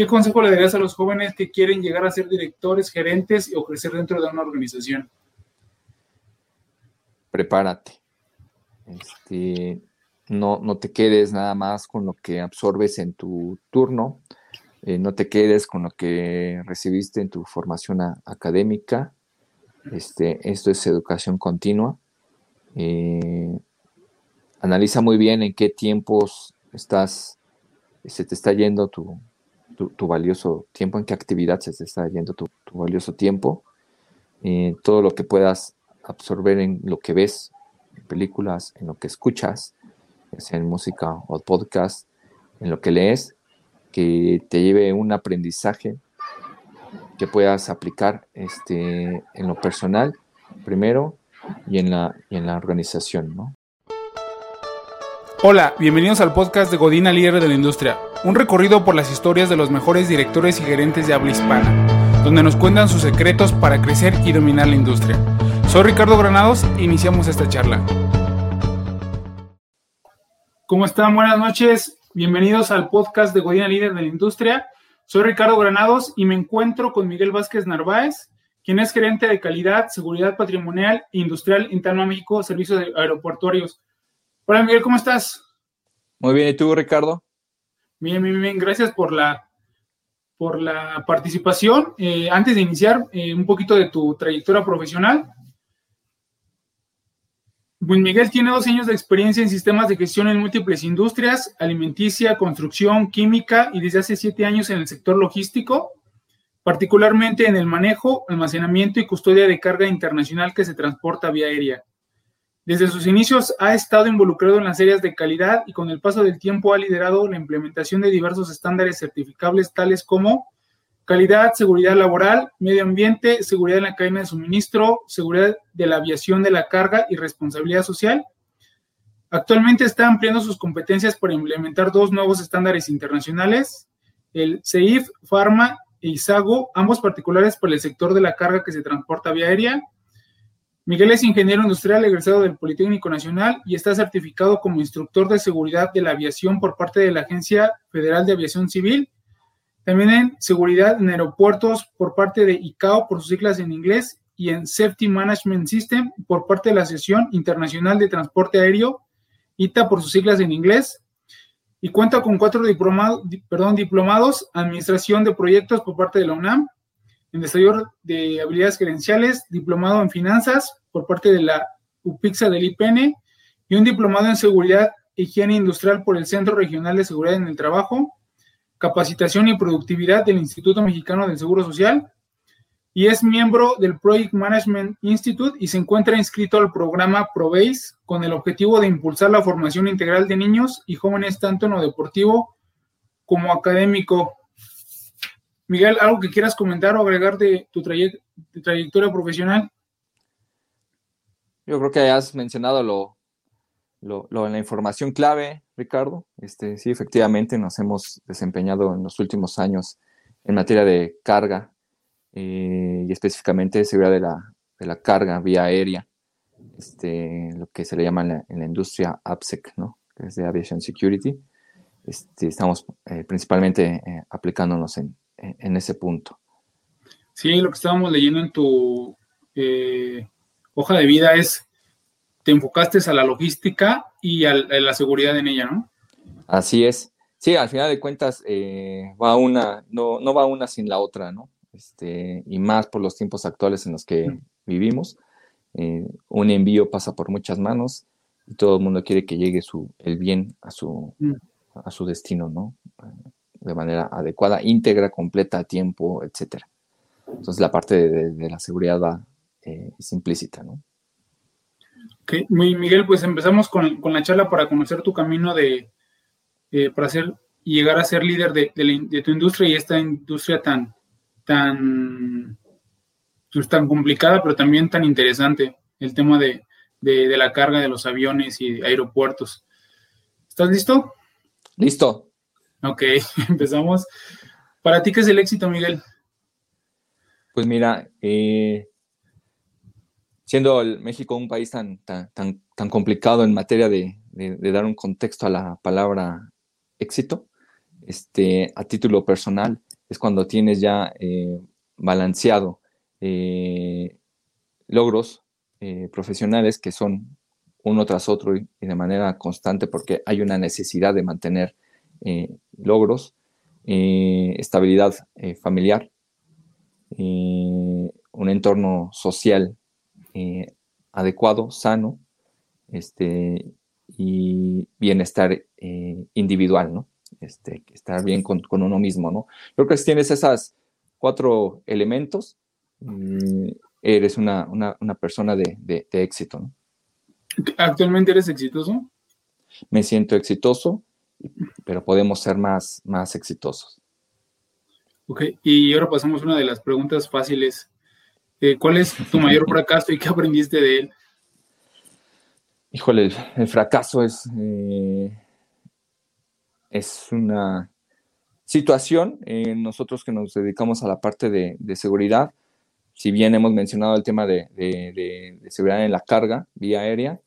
¿qué consejo le darías a los jóvenes que quieren llegar a ser directores, gerentes o crecer dentro de una organización? Prepárate. Este, no, no te quedes nada más con lo que absorbes en tu turno, eh, no te quedes con lo que recibiste en tu formación académica. Este, esto es educación continua. Eh, analiza muy bien en qué tiempos estás, se te está yendo tu, valioso tiempo, en qué actividad se está yendo tu, valioso tiempo. Eh, todo lo que puedas absorber en lo que ves, en películas, en lo que escuchas, sea en música o podcast, en lo que lees, que te lleve un aprendizaje que puedas aplicar este, en lo personal primero y en la, en la organización, ¿no? Hola, bienvenidos al podcast de Godina Líder de la Industria, un recorrido por las historias de los mejores directores y gerentes de habla hispana, donde nos cuentan sus secretos para crecer y dominar la industria. Soy Ricardo Granados iniciamos esta charla. ¿Cómo están? Buenas noches. Bienvenidos al podcast de Godina Líder de la Industria. Soy Ricardo Granados y me encuentro con Miguel Vázquez Narváez, quien es gerente de calidad, seguridad patrimonial e industrial en Talma, México, servicios aeroportuarios. Hola Miguel, ¿cómo estás? Muy bien, ¿y tú, Ricardo? Bien, bien, bien. Gracias por la, por la participación. Eh, antes de iniciar, eh, un poquito de tu trayectoria profesional. Pues Miguel tiene dos años de experiencia en sistemas de gestión en múltiples industrias, alimenticia, construcción, química y desde hace siete años en el sector logístico, particularmente en el manejo, almacenamiento y custodia de carga internacional que se transporta vía aérea. Desde sus inicios ha estado involucrado en las áreas de calidad y con el paso del tiempo ha liderado la implementación de diversos estándares certificables tales como calidad, seguridad laboral, medio ambiente, seguridad en la cadena de suministro, seguridad de la aviación de la carga y responsabilidad social. Actualmente está ampliando sus competencias para implementar dos nuevos estándares internacionales, el CEIF, Pharma e ISAGO, ambos particulares para el sector de la carga que se transporta vía aérea. Miguel es ingeniero industrial egresado del Politécnico Nacional y está certificado como instructor de seguridad de la aviación por parte de la Agencia Federal de Aviación Civil también en seguridad en aeropuertos por parte de ICAO por sus siglas en inglés y en Safety Management System por parte de la Asociación Internacional de Transporte Aéreo, ITA por sus siglas en inglés. Y cuenta con cuatro diplomados, perdón, diplomados, Administración de Proyectos por parte de la UNAM, en Desarrollo de Habilidades Gerenciales, diplomado en Finanzas por parte de la UPIXA del IPN y un diplomado en Seguridad e Higiene Industrial por el Centro Regional de Seguridad en el Trabajo Capacitación y Productividad del Instituto Mexicano del Seguro Social y es miembro del Project Management Institute y se encuentra inscrito al programa ProBase con el objetivo de impulsar la formación integral de niños y jóvenes tanto en lo deportivo como académico. Miguel, ¿algo que quieras comentar o agregar de tu, trayectoria profesional? Yo creo que has mencionado lo, lo, la información clave, Ricardo. Este, sí, efectivamente nos hemos desempeñado en los últimos años en materia de carga eh, y específicamente seguridad de la, de la carga vía aérea, este, lo que se le llama en la, industria APSEC, ¿no? que es de Aviation Security. Este, estamos eh, principalmente eh, aplicándonos en, en, ese punto. Sí, lo que estábamos leyendo en tu hoja de vida es te enfocaste a la logística y a, la seguridad en ella, ¿no? Así es. Sí, al final de cuentas eh, va una, no, no va una sin la otra, ¿no? Este, y más por los tiempos actuales en los que vivimos. Eh, un envío pasa por muchas manos y todo el mundo quiere que llegue su, el bien a su, a su destino, ¿no? De manera adecuada, íntegra, completa, a tiempo, etcétera. Entonces la parte de, la seguridad va, eh, es implícita, ¿no? Okay. Miguel, pues empezamos con, la charla para conocer tu camino de, eh, para ser y llegar a ser líder de, tu industria y esta industria tan, tan, pues, tan complicada, pero también tan interesante, el tema de, la carga de los aviones y aeropuertos. ¿Estás listo? Listo. Ok, empezamos. ¿Para ti qué es el éxito, Miguel? Pues mira, eh, siendo el México un país tan, tan, tan, complicado en materia de, dar un contexto a la palabra éxito, este, a título personal, es cuando tienes ya eh, balanceado eh, logros eh, profesionales que son uno tras otro y, de manera constante porque hay una necesidad de mantener logros, estabilidad familiar, un entorno social adecuado, sano, este, y bienestar individual, ¿no? este, estar bien con, uno mismo, ¿no? Creo que si tienes esas cuatro elementos, mm, eres una, persona de, éxito, ¿no? ¿Actualmente eres exitoso? Me siento exitoso, pero podemos ser más, más exitosos. Ok, y ahora pasamos a una de las preguntas fáciles. Eh, ¿Cuál es tu mayor fracaso y qué aprendiste de él? Híjole, el, fracaso es eh, es una situación. Eh, nosotros que nos dedicamos a la parte de, seguridad, si bien hemos mencionado el tema de, seguridad en la carga vía aérea,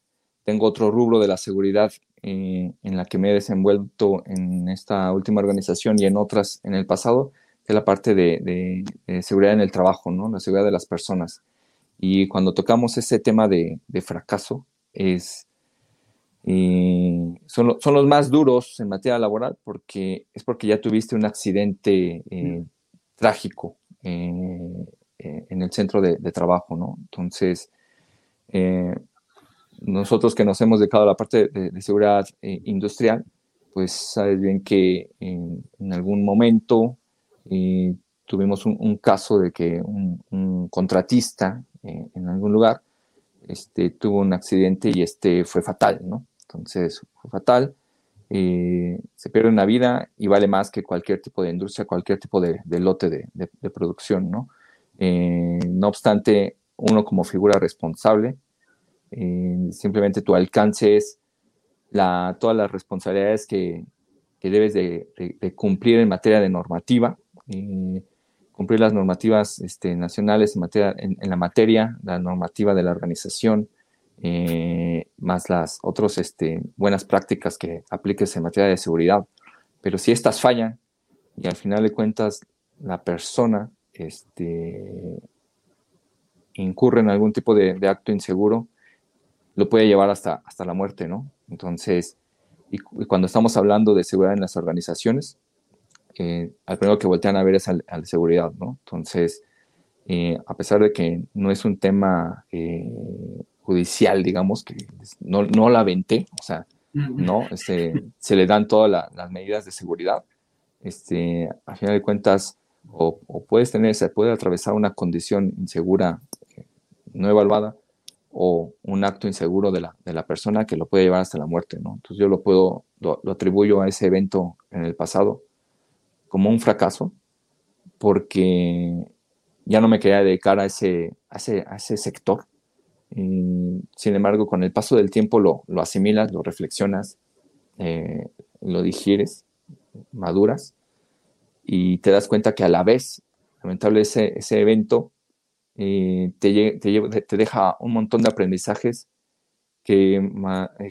tengo otro rubro de la seguridad eh, en la que me he desenvuelto en esta última organización y en otras en el pasado, que es la parte de, seguridad en el trabajo, ¿no? la seguridad de las personas. Y cuando tocamos ese tema de, fracaso, es y son, son, los más duros en materia laboral porque es porque ya tuviste un accidente eh, trágico eh, eh, en el centro de, trabajo, ¿no? Entonces, nosotros que nos hemos dedicado a la parte de, seguridad industrial, pues sabes bien que en, algún momento tuvimos un, caso de que un, contratista en algún lugar este, tuvo un accidente y este fue fatal, ¿no? Entonces, fue fatal. Eh, se pierde una vida y vale más que cualquier tipo de industria, cualquier tipo de, lote de, producción, ¿no? Eh, no obstante, uno como figura responsable, eh, simplemente tu alcance es todas las responsabilidades que, debes de, cumplir en materia de normativa, cumplir las normativas este, nacionales en, la materia, la normativa de la organización, eh, más las otras este, buenas prácticas que apliques en materia de seguridad. Pero si estas fallan y al final de cuentas la persona este, incurre en algún tipo de, acto inseguro, lo puede llevar hasta, hasta la muerte, ¿no? Entonces, y, cuando estamos hablando de seguridad en las organizaciones, eh, al primero que voltean a ver es al, de seguridad, ¿no? Entonces, eh, a pesar de que no es un tema judicial, digamos, que no, no la venté, o sea, no, este, se le dan todas las medidas de seguridad. Este, a final de cuentas, o, puedes tener, se puede atravesar una condición insegura eh, no evaluada o un acto inseguro de la, de la persona que lo puede llevar hasta la muerte, ¿no? Entonces yo lo puedo, lo, atribuyo a ese evento en el pasado como un fracaso porque ya no me quería dedicar a ese, a ese, a ese sector sin embargo, con el paso del tiempo lo, lo asimilas, lo reflexionas, eh, lo digieres, maduras y te das cuenta que a la vez, lamentable ese, ese evento, eh, te, te, te, deja un montón de aprendizajes que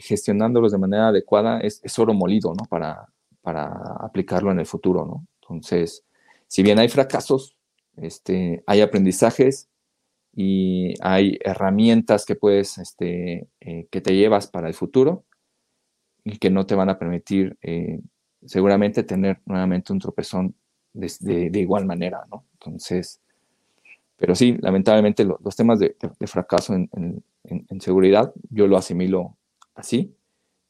gestionándolos de manera adecuada es, oro molido, ¿no? Para, para aplicarlo en el futuro, ¿no? Entonces, si bien hay fracasos, este, hay aprendizajes y hay herramientas que puedes, este, eh, que te llevas para el futuro y que no te van a permitir eh, seguramente tener nuevamente un tropezón de, igual manera, ¿no? Entonces, pero sí, lamentablemente los temas de, fracaso en, seguridad, yo lo asimilo así.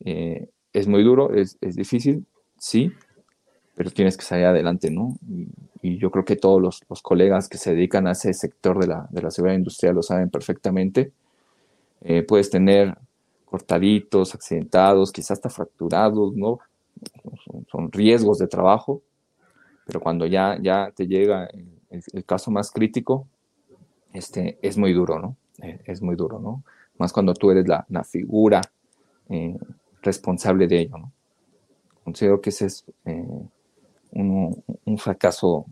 Eh, es muy duro, es, es, difícil, sí, pero tienes que salir adelante, ¿no? y yo creo que todos los, colegas que se dedican a ese sector de la, de la seguridad industrial lo saben perfectamente. Eh, puedes tener cortaditos, accidentados, quizás hasta fracturados, ¿no? Son, riesgos de trabajo, pero cuando ya, ya te llega el, caso más crítico, este, es muy duro, ¿no? Eh, es muy duro, ¿no? Más cuando tú eres la, figura eh, responsable de ello, ¿no? Considero que ese es un, fracaso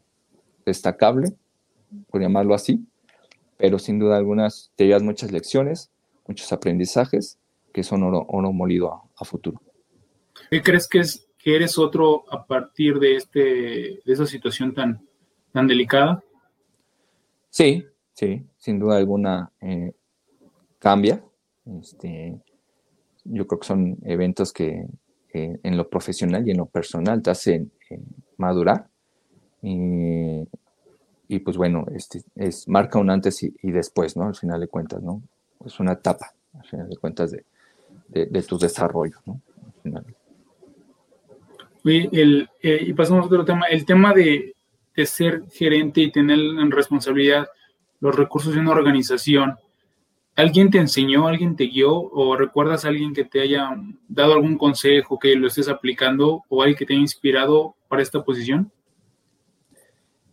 destacable, por llamarlo así, pero sin duda algunas te llevas muchas lecciones, muchos aprendizajes que son oro, molido a, futuro. ¿Qué crees que, es, que eres otro a partir de, este, de esa situación tan, tan delicada. Sí, sí, sin duda alguna eh, cambia. Este, yo creo que son eventos que en lo profesional y en lo personal te hacen eh, madurar. y pues bueno, este, es, marca un antes y, después, ¿no? Al final de cuentas, ¿no? Es una etapa, al final de cuentas, de, de, tu desarrollo, ¿no? El, eh, y pasamos a otro tema, el tema de, de ser gerente y tener en responsabilidad los recursos de una organización. ¿Alguien te enseñó, alguien te guió o recuerdas a alguien que te haya dado algún consejo que lo estés aplicando o alguien que te haya inspirado para esta posición?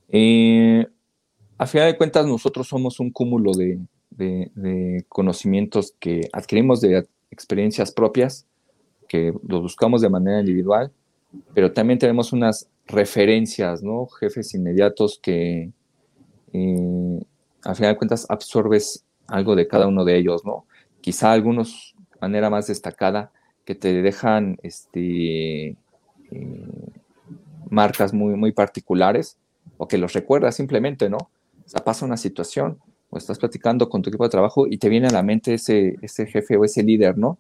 Eh, a final de cuentas, nosotros somos un cúmulo de, conocimientos que adquirimos de experiencias propias, que los buscamos de manera individual, pero también tenemos unas referencias, ¿no? Jefes inmediatos que eh, a final de cuentas absorbes algo de cada uno de ellos, ¿no? Quizá algunos de manera más destacada que te dejan este, eh, marcas muy, muy particulares o que los recuerdas simplemente, ¿no? O sea, pasa una situación o estás platicando con tu equipo de trabajo y te viene a la mente ese, ese jefe o ese líder, ¿no?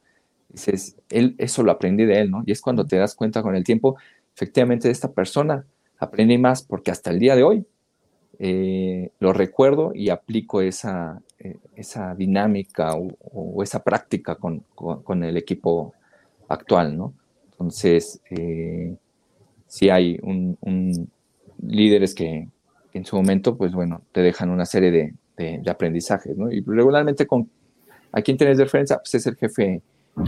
Dices, él, eso lo aprendí de él, ¿no? Y es cuando te das cuenta con el tiempo, efectivamente, de esta persona aprendí más porque hasta el día de hoy eh, lo recuerdo y aplico esa, eh, esa dinámica o, esa práctica con, el equipo actual, ¿no? Entonces, eh, si hay un, líderes que, en su momento, pues bueno, te dejan una serie de, aprendizajes, ¿no? Y regularmente con a quien tienes referencia, pues es el jefe,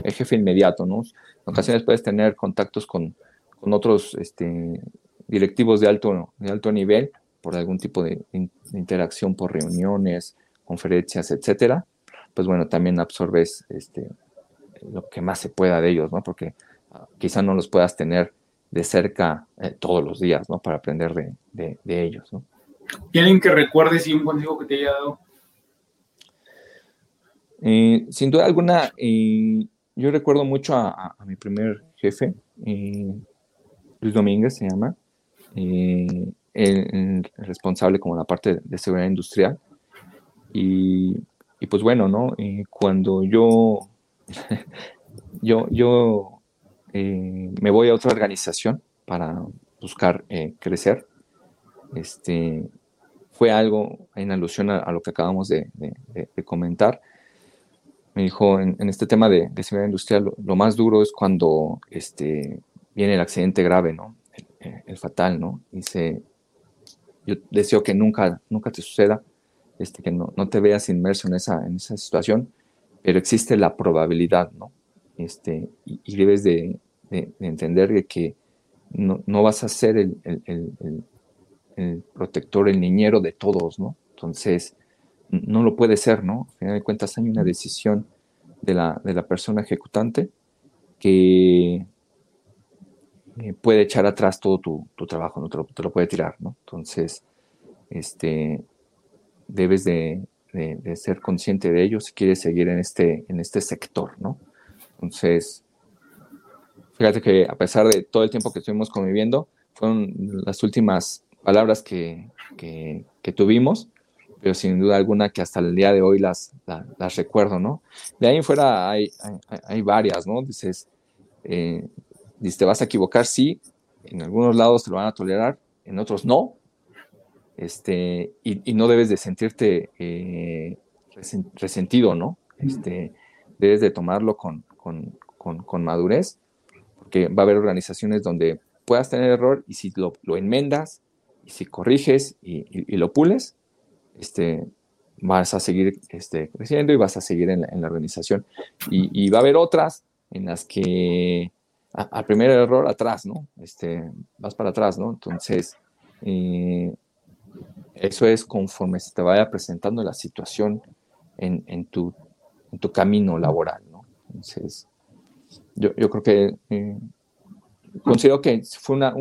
el jefe inmediato, ¿no? En ocasiones puedes tener contactos con, otros este, directivos de alto, de alto nivel, por algún tipo de, interacción por reuniones, conferencias, etcétera, pues bueno, también absorbes este, lo que más se pueda de ellos, ¿no? Porque ah, quizá no los puedas tener de cerca eh, todos los días, ¿no? Para aprender de, ellos, ¿no? ¿Y alguien que recuerdes y un consejo que te haya dado? Eh, sin duda alguna, eh, yo recuerdo mucho a, mi primer jefe, Luis Domínguez se llama el, responsable como la parte de seguridad industrial. Y, pues bueno, ¿no? cuando yo, yo, yo eh, me voy a otra organización para buscar eh, crecer, este, fue algo en alusión a, lo que acabamos de, comentar. Me dijo, en, este tema de, seguridad industrial, lo, más duro es cuando este, viene el accidente grave, ¿no? El, el fatal, ¿no? Dice, yo deseo que nunca, nunca te suceda, este, que no, no te veas inmerso en esa, en esa situación, pero existe la probabilidad, ¿no? Este, y, debes de, de, entender que no, no, vas a ser el, el, el, el, protector, el niñero de todos, ¿no? Entonces, no lo puede ser, ¿no? Al final de cuentas hay una decisión de la, de la persona ejecutante que eh, puede echar atrás todo tu, trabajo, ¿no? Te lo, puede tirar, ¿no? Entonces, este, debes de, ser consciente de ello si quieres seguir en este, en este sector, ¿no? Entonces, fíjate que a pesar de todo el tiempo que estuvimos conviviendo, fueron las últimas palabras que, tuvimos, pero sin duda alguna que hasta el día de hoy las, las, recuerdo, ¿no? De ahí en fuera hay, hay, varias, ¿no? Dices, eh, Dice, te vas a equivocar, sí, en algunos lados te lo van a tolerar, en otros no. Este, y, no debes de sentirte eh, resentido, ¿no? Este, debes de tomarlo con, madurez, porque va a haber organizaciones donde puedas tener error y si lo, enmendas, y si corriges y, lo pules, este, vas a seguir este, creciendo y vas a seguir en la, organización. Y, y, va a haber otras en las que al primer error atrás, ¿no? Este, vas para atrás, ¿no? Entonces, eh, eso es conforme se te vaya presentando la situación en, tu, tu, camino laboral, ¿no? Entonces, yo, creo que eh, considero que fue una,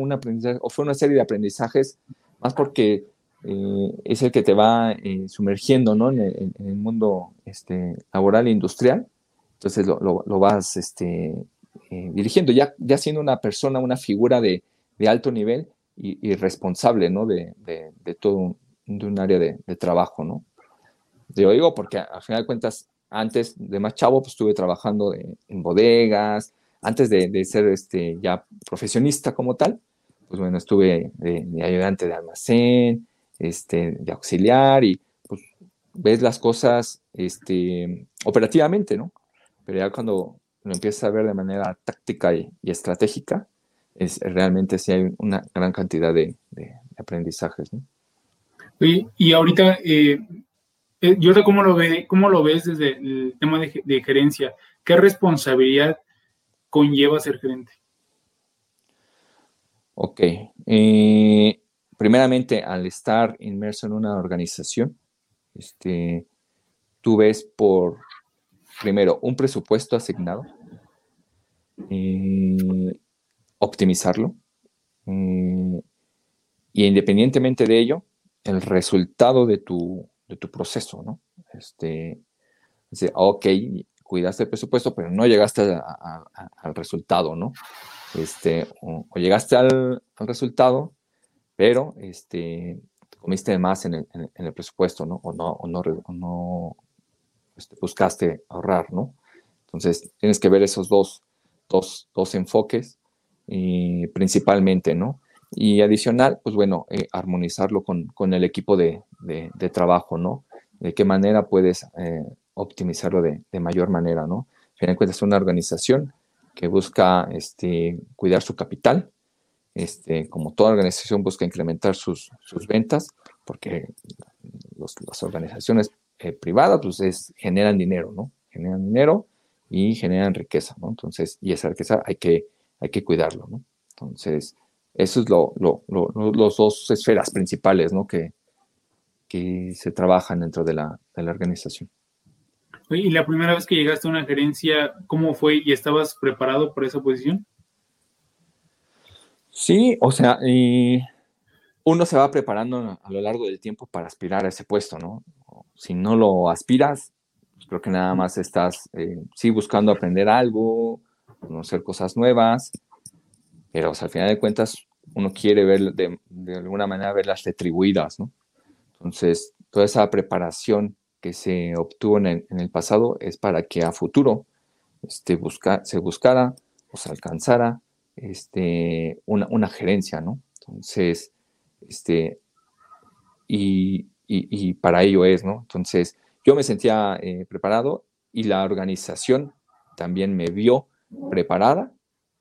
o fue una serie de aprendizajes, más porque eh, es el que te va sumergiendo, ¿no? En el, mundo este, laboral e industrial. Entonces lo, lo vas este, eh, dirigiendo, ya, ya siendo una persona, una figura de, alto nivel y, responsable, ¿no? De, todo un, de un área de, trabajo, ¿no? Yo digo porque al final de cuentas, antes de más chavo, pues estuve trabajando en bodegas, antes de, ser este, ya profesionista como tal, pues bueno, estuve de, ayudante de almacén, este, de auxiliar y pues ves las cosas este, operativamente, ¿no? Pero ya cuando lo empiezas a ver de manera táctica y, estratégica, es, realmente sí hay una gran cantidad de, aprendizajes, ¿no? Y, ahorita, eh, eh yo cómo lo, ve, cómo lo ves desde el tema de, de gerencia. ¿Qué responsabilidad conlleva ser gerente? Ok. Eh, primeramente, al estar inmerso en una organización, este, tú ves por, primero, un presupuesto asignado, eh, optimizarlo, eh, y independientemente de ello, el resultado de tu, de tu proceso, ¿no? Este, ok, cuidaste el presupuesto, pero no llegaste al resultado, ¿no? Este, o, llegaste al, resultado, pero este, comiste más en el, presupuesto, ¿no? O no, o no, no este, buscaste ahorrar, ¿no? Entonces, tienes que ver esos dos, dos, enfoques y principalmente, ¿no? Y adicional, pues bueno, eh, armonizarlo con, el equipo de, trabajo, ¿no? De qué manera puedes eh, optimizarlo de, mayor manera, ¿no? Al final es una organización que busca este, cuidar su capital, este, como toda organización busca incrementar sus, ventas, porque las organizaciones eh, privadas pues generan dinero, ¿no? Generan dinero y generan riqueza, ¿no? Entonces, y esa riqueza hay que, hay que cuidarlo, ¿no? Entonces, eso es lo, los dos esferas principales, ¿no? Que, que se trabajan dentro de la, de la organización. Y la primera vez que llegaste a una gerencia, ¿cómo fue y estabas preparado para esa posición? Sí, o sea, uno se va preparando a lo largo del tiempo para aspirar a ese puesto, ¿no? Si no lo aspiras, pues creo que nada más estás, eh, sí, buscando aprender algo, conocer cosas nuevas, pero al final de cuentas uno quiere ver de, de alguna manera verlas retribuidas, ¿no? Entonces, toda esa preparación que se obtuvo en el, pasado es para que a futuro este, busca, se buscara o se alcanzara este, una, gerencia, ¿no? Entonces, este, y, para ello es, ¿no? Entonces, yo me sentía eh, preparado y la organización también me vio preparada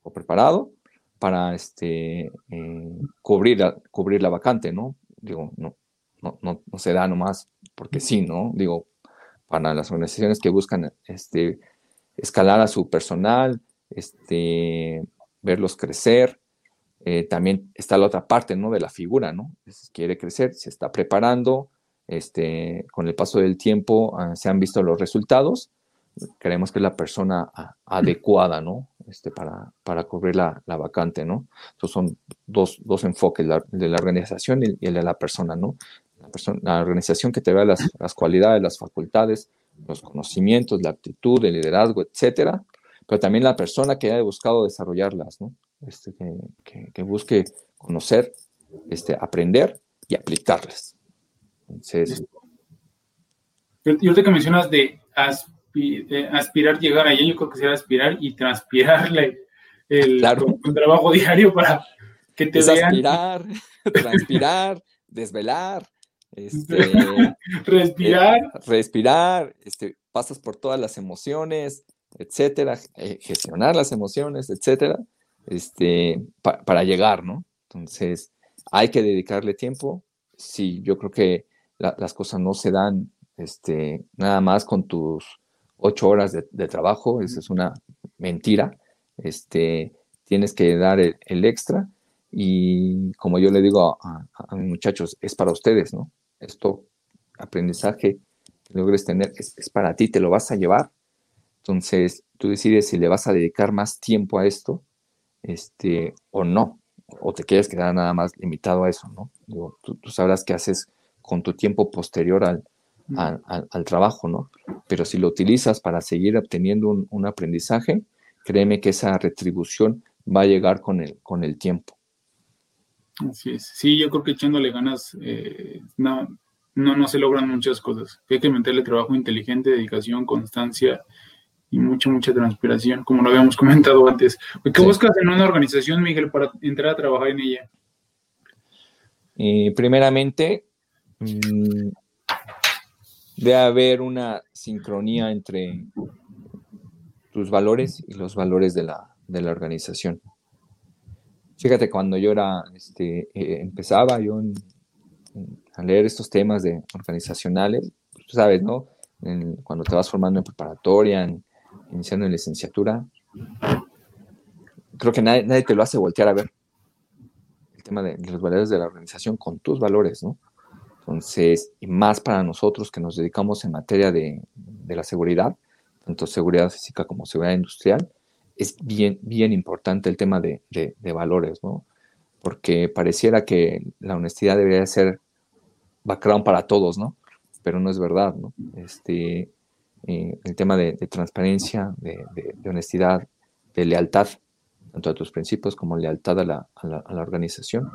o preparado para este, eh, cubrir, cubrir la vacante, ¿no? Digo, no, no, no, no se da nomás porque sí, ¿no? Digo, para las organizaciones que buscan este, escalar a su personal, este, verlos crecer. Eh, también está la otra parte, ¿no? De la figura, ¿no? quiere crecer, se está preparando, este, con el paso del tiempo ah, se han visto los resultados, creemos que es la persona ah, adecuada, ¿no? Este, para, para cubrir la, vacante, ¿no? Entonces son dos, enfoques, el de la organización y el de la persona, ¿no? la, organización que te vea las, cualidades, las facultades, los conocimientos, la actitud, el liderazgo, etcétera, pero también la persona que haya buscado desarrollarlas, ¿no? Este, que, busque conocer, este, aprender y aplicarlas. Entonces, yo, te que mencionas de, aspirar, llegar allá, yo creo que será aspirar y transpirarle el, trabajo diario para que te vean. Aspirar, transpirar, desvelar, este, respirar. Eh, respirar, este, pasas por todas las emociones, etcétera, eh, gestionar las emociones, etcétera, este, para llegar, ¿no? Entonces, hay que dedicarle tiempo. Sí, yo creo que las cosas no se dan este, nada más con tus ocho horas de, trabajo, esa es una mentira. Este, tienes que dar el, extra y como yo le digo a, a, mis muchachos, es para ustedes, ¿no? esto, aprendizaje que logres tener, es, para ti, te lo vas a llevar. Entonces, tú decides si le vas a dedicar más tiempo a esto este, o no, o te quieres quedar nada más limitado a eso, ¿no? tú, sabrás qué haces con tu tiempo posterior al, al, trabajo, ¿no? Pero si lo utilizas para seguir obteniendo un, un, aprendizaje, créeme que esa retribución va a llegar con el, con el tiempo. Así es. Sí, yo creo que echándole ganas eh, no, no, no se logran muchas cosas. Hay que meterle trabajo inteligente, dedicación, constancia y mucha, mucha transpiración, como lo habíamos comentado antes. ¿Qué buscas en una organización, Miguel, para entrar a trabajar en ella? Eh, primeramente, mm, debe haber una sincronía entre tus valores y los valores de la, de la organización. Fíjate, cuando yo era, este, eh, empezaba yo a leer estos temas de organizacionales, pues, tú sabes, ¿no? cuando te vas formando en preparatoria, iniciando en licenciatura, creo que nadie, nadie, te lo hace voltear a ver. El tema de, los valores de la organización con tus valores, ¿no? Entonces, y más para nosotros que nos dedicamos en materia de, de la seguridad, tanto seguridad física como seguridad industrial, es bien, bien importante el tema de, valores, ¿no? Porque pareciera que la honestidad debería ser background para todos, ¿no? Pero no es verdad, ¿no? Este, eh, el tema de, transparencia, de, honestidad, de lealtad, tanto a tus principios como lealtad a la, organización,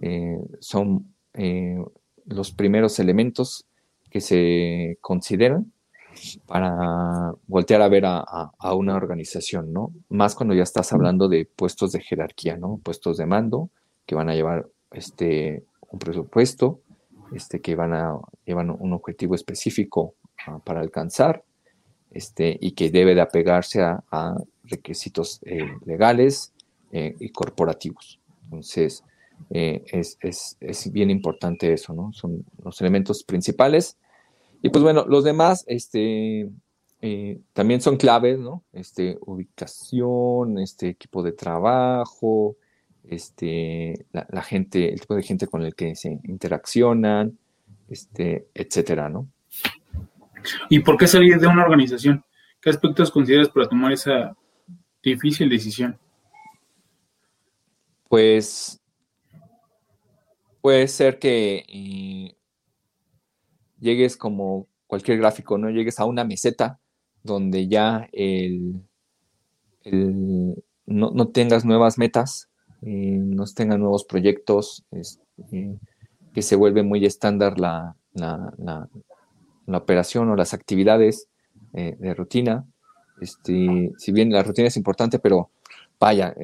eh, son eh, los primeros elementos que se consideran para voltear a ver a, una organización, ¿no? Más cuando ya estás hablando de puestos de jerarquía, ¿no? Puestos de mando que van a llevar este, un presupuesto, este, que van a llevar un objetivo específico ah, para alcanzar, este, y que debe de apegarse a, requisitos eh, legales eh, y corporativos. Entonces, eh, es, es, es, bien importante eso, ¿no? Son los elementos principales y pues bueno, los demás, este, eh, también son claves, ¿no? Este, ubicación, este equipo de trabajo, este, la, gente, el tipo de gente con el que se interaccionan, este, etcétera, ¿no? ¿Y por qué salir de una organización? ¿Qué aspectos consideras para tomar esa difícil decisión? Pues puede ser que eh, llegues como cualquier gráfico, ¿no? Llegues a una meseta donde ya no, tengas nuevas metas, eh, no tengas nuevos proyectos, eh, que se vuelve muy estándar la, la, operación o las actividades de rutina. Este, si bien la rutina es importante, pero vaya,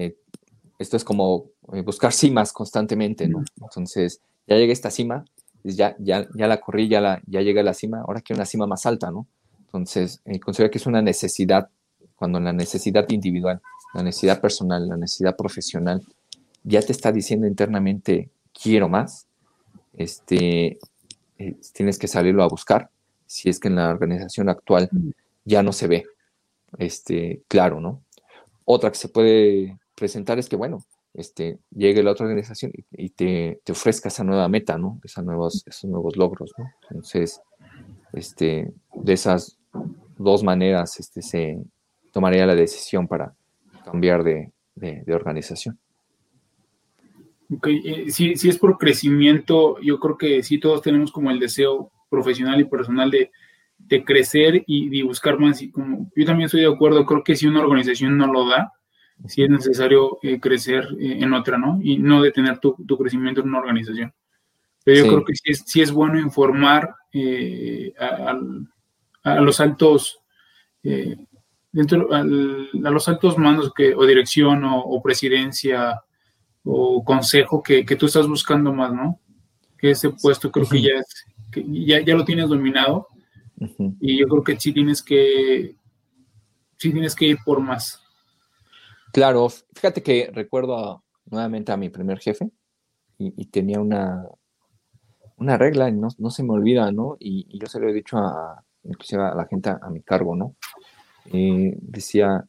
esto es como buscar cimas constantemente, ¿no? Entonces, ya llega esta cima ya, ya, ya la corrí, ya, la, ya llegué a la cima, ahora quiero una cima más alta, ¿no? Entonces, eh, considero que es una necesidad, cuando la necesidad individual, la necesidad personal, la necesidad profesional, ya te está diciendo internamente, quiero más, este, eh, tienes que salirlo a buscar, si es que en la organización actual ya no se ve, este, claro, ¿no? Otra que se puede presentar es que, bueno, este, llegue la otra organización y, te, ofrezca esa nueva meta, ¿no? Esos nuevos, esos nuevos logros, ¿no? Entonces, este, de esas dos maneras este, se tomaría la decisión para cambiar de, organización. Ok, eh, si, es por crecimiento, yo creo que sí todos tenemos como el deseo profesional y personal de, crecer y de buscar más. Y como, yo también estoy de acuerdo, creo que si una organización no lo da, si es necesario eh, crecer eh, en otra, ¿no? Y no detener tu, crecimiento en una organización. Pero yo creo que sí es, sí es bueno informar eh, a, los altos, dentro, a los altos mandos que, o dirección o, presidencia o consejo que, tú estás buscando más, ¿no? Que ese puesto creo que ya es, que ya, ya lo tienes dominado. Y yo creo que sí tienes que, sí tienes que ir por más. Claro, fíjate que recuerdo nuevamente a mi primer jefe y, tenía una, una regla, y no, se me olvida, ¿no? Y, yo se lo he dicho a, inclusive a la gente a, mi cargo, ¿no? Eh, decía,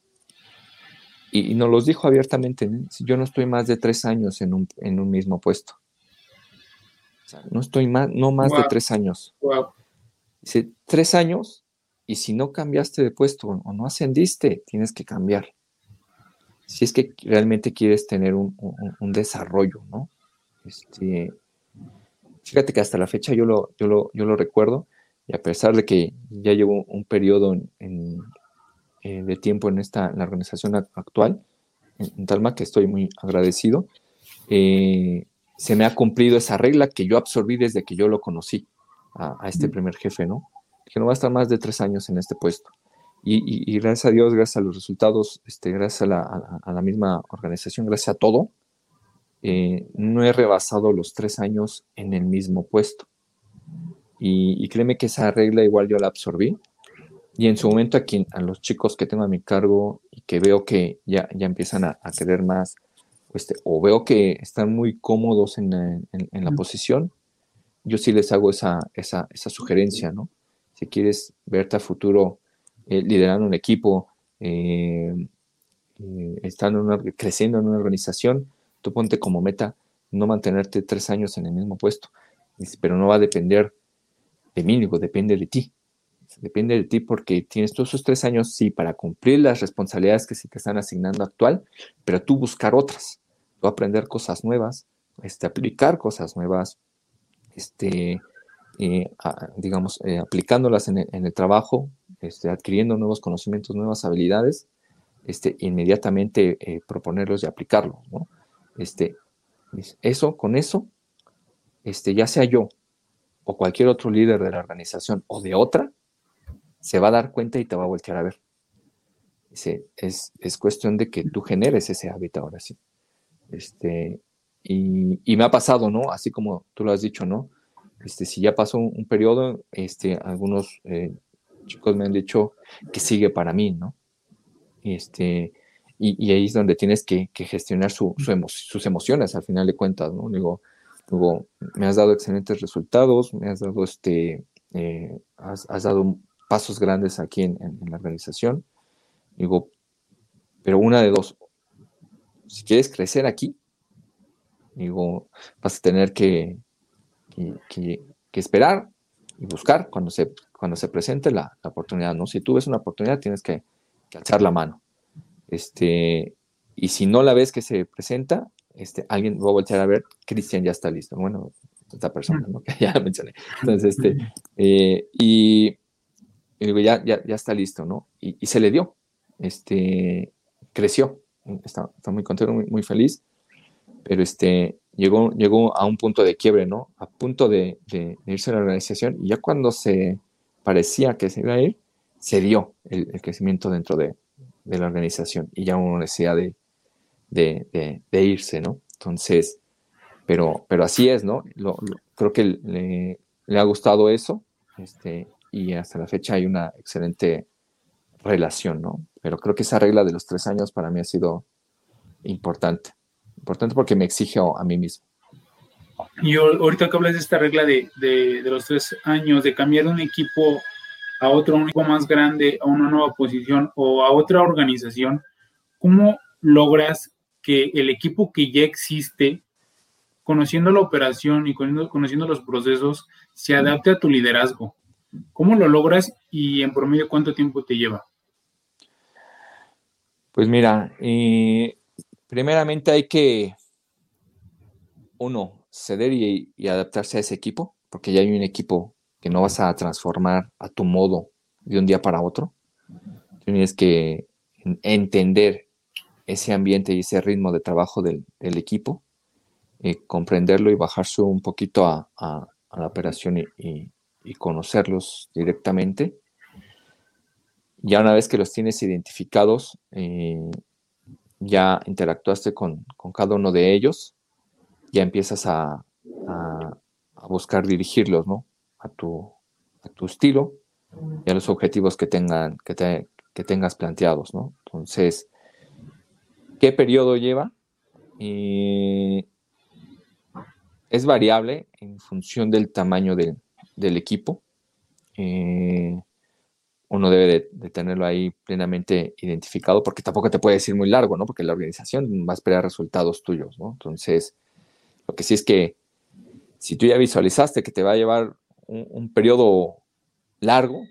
y, nos los dijo abiertamente, yo no estoy más de tres años en un, en un mismo puesto. O sea, no estoy más, no más de tres años. Dice, tres años, y si no cambiaste de puesto o no ascendiste, tienes que cambiar si es que realmente quieres tener un, desarrollo, ¿no? Este, fíjate que hasta la fecha yo lo, yo, lo, recuerdo, y a pesar de que ya llevo un periodo en, eh, de tiempo en esta la organización actual, en, Talma, que estoy muy agradecido, eh, se me ha cumplido esa regla que yo absorbí desde que yo lo conocí a, este primer jefe, ¿no? Que no va a estar más de tres años en este puesto. Y, gracias a Dios, gracias a los resultados, este, gracias a la, misma organización, gracias a todo, eh, no he rebasado los tres años en el mismo puesto. Y, créeme que esa regla igual yo la absorbí. Y en su momento aquí, a los chicos que tengo a mi cargo y que veo que ya, ya empiezan a, a querer más, este, o veo que están muy cómodos en, la posición, yo sí les hago esa, esa, sugerencia, ¿no? Si quieres verte a futuro eh, liderando un equipo, eh, eh, estando creciendo en una organización, tú ponte como meta no mantenerte tres años en el mismo puesto, pero no va a depender de mí, depende de ti. Depende de ti porque tienes todos esos tres años, sí, para cumplir las responsabilidades que se te están asignando actual, pero tú buscar otras, tú aprender cosas nuevas, este, aplicar cosas nuevas, este, digamos, aplicándolas en el, trabajo, este, adquiriendo nuevos conocimientos, nuevas habilidades, este, inmediatamente eh, proponerlos y aplicarlos, ¿no? Este, eso, con eso, este, ya sea yo o cualquier otro líder de la organización o de otra, se va a dar cuenta y te va a voltear a ver. es, es cuestión de que tú generes ese hábito ahora sí. Este, y, me ha pasado, ¿no? Así como tú lo has dicho, ¿no? Este, si ya pasó un, periodo, este, algunos eh, chicos me han dicho que sigue para mí, ¿no? Este, y, ahí es donde tienes que, gestionar sus emociones al final de cuentas, ¿no? Digo, me has dado excelentes resultados, me has dado este, eh, has, dado pasos grandes aquí en, la organización. Digo, pero una de dos, si quieres crecer aquí, digo, vas a tener que, esperar y buscar cuando se, cuando se presente la, oportunidad, ¿no? Si tú ves una oportunidad, tienes que, alzar la mano. Este, y si no la ves que se presenta, este, alguien va a voltear a ver, Cristian ya está listo. Bueno, esta persona, ¿no? Que ya mencioné. Entonces, este, eh, y, digo, ya, ya, ya, está listo, ¿no? Y, se le dio, este, creció, está, muy contento, muy, feliz, pero este, llegó, llegó a un punto de quiebre, ¿no? A punto de, irse a la organización y ya cuando se parecía que se iba a ir, se dio el, crecimiento dentro de, la organización y ya hubo necesidad de, de, irse, ¿no? Entonces, pero, pero así es, ¿no? creo que le, le, ha gustado eso este, y hasta la fecha hay una excelente relación, ¿no? Pero creo que esa regla de los tres años para mí ha sido importante. Importante porque me exige a mí mismo. Y ahorita que hablas de esta regla de, los tres años, de cambiar de un equipo a otro, un equipo más grande, a una nueva posición o a otra organización, ¿cómo logras que el equipo que ya existe, conociendo la operación y conociendo los procesos, se adapte a tu liderazgo? ¿Cómo lo logras y en promedio cuánto tiempo te lleva? Pues mira, eh, primeramente hay que, uno, ceder y, adaptarse a ese equipo, porque ya hay un equipo que no vas a transformar a tu modo de un día para otro. Tienes que entender ese ambiente y ese ritmo de trabajo del, equipo, eh, comprenderlo y bajarse un poquito a, la operación y, conocerlos directamente. Ya una vez que los tienes identificados, eh, ya interactuaste con, cada uno de ellos, ya empiezas a, buscar dirigirlos, ¿no? A tu, estilo y a los objetivos que, tengan, que, tengas planteados, ¿no? Entonces, ¿qué periodo lleva? Es variable en función del tamaño del, del equipo. Eh, uno debe de, tenerlo ahí plenamente identificado, porque tampoco te puede decir muy largo, ¿no? Porque la organización va a esperar resultados tuyos, ¿no? Entonces, lo que sí es que si tú ya visualizaste que te va a llevar un, periodo largo,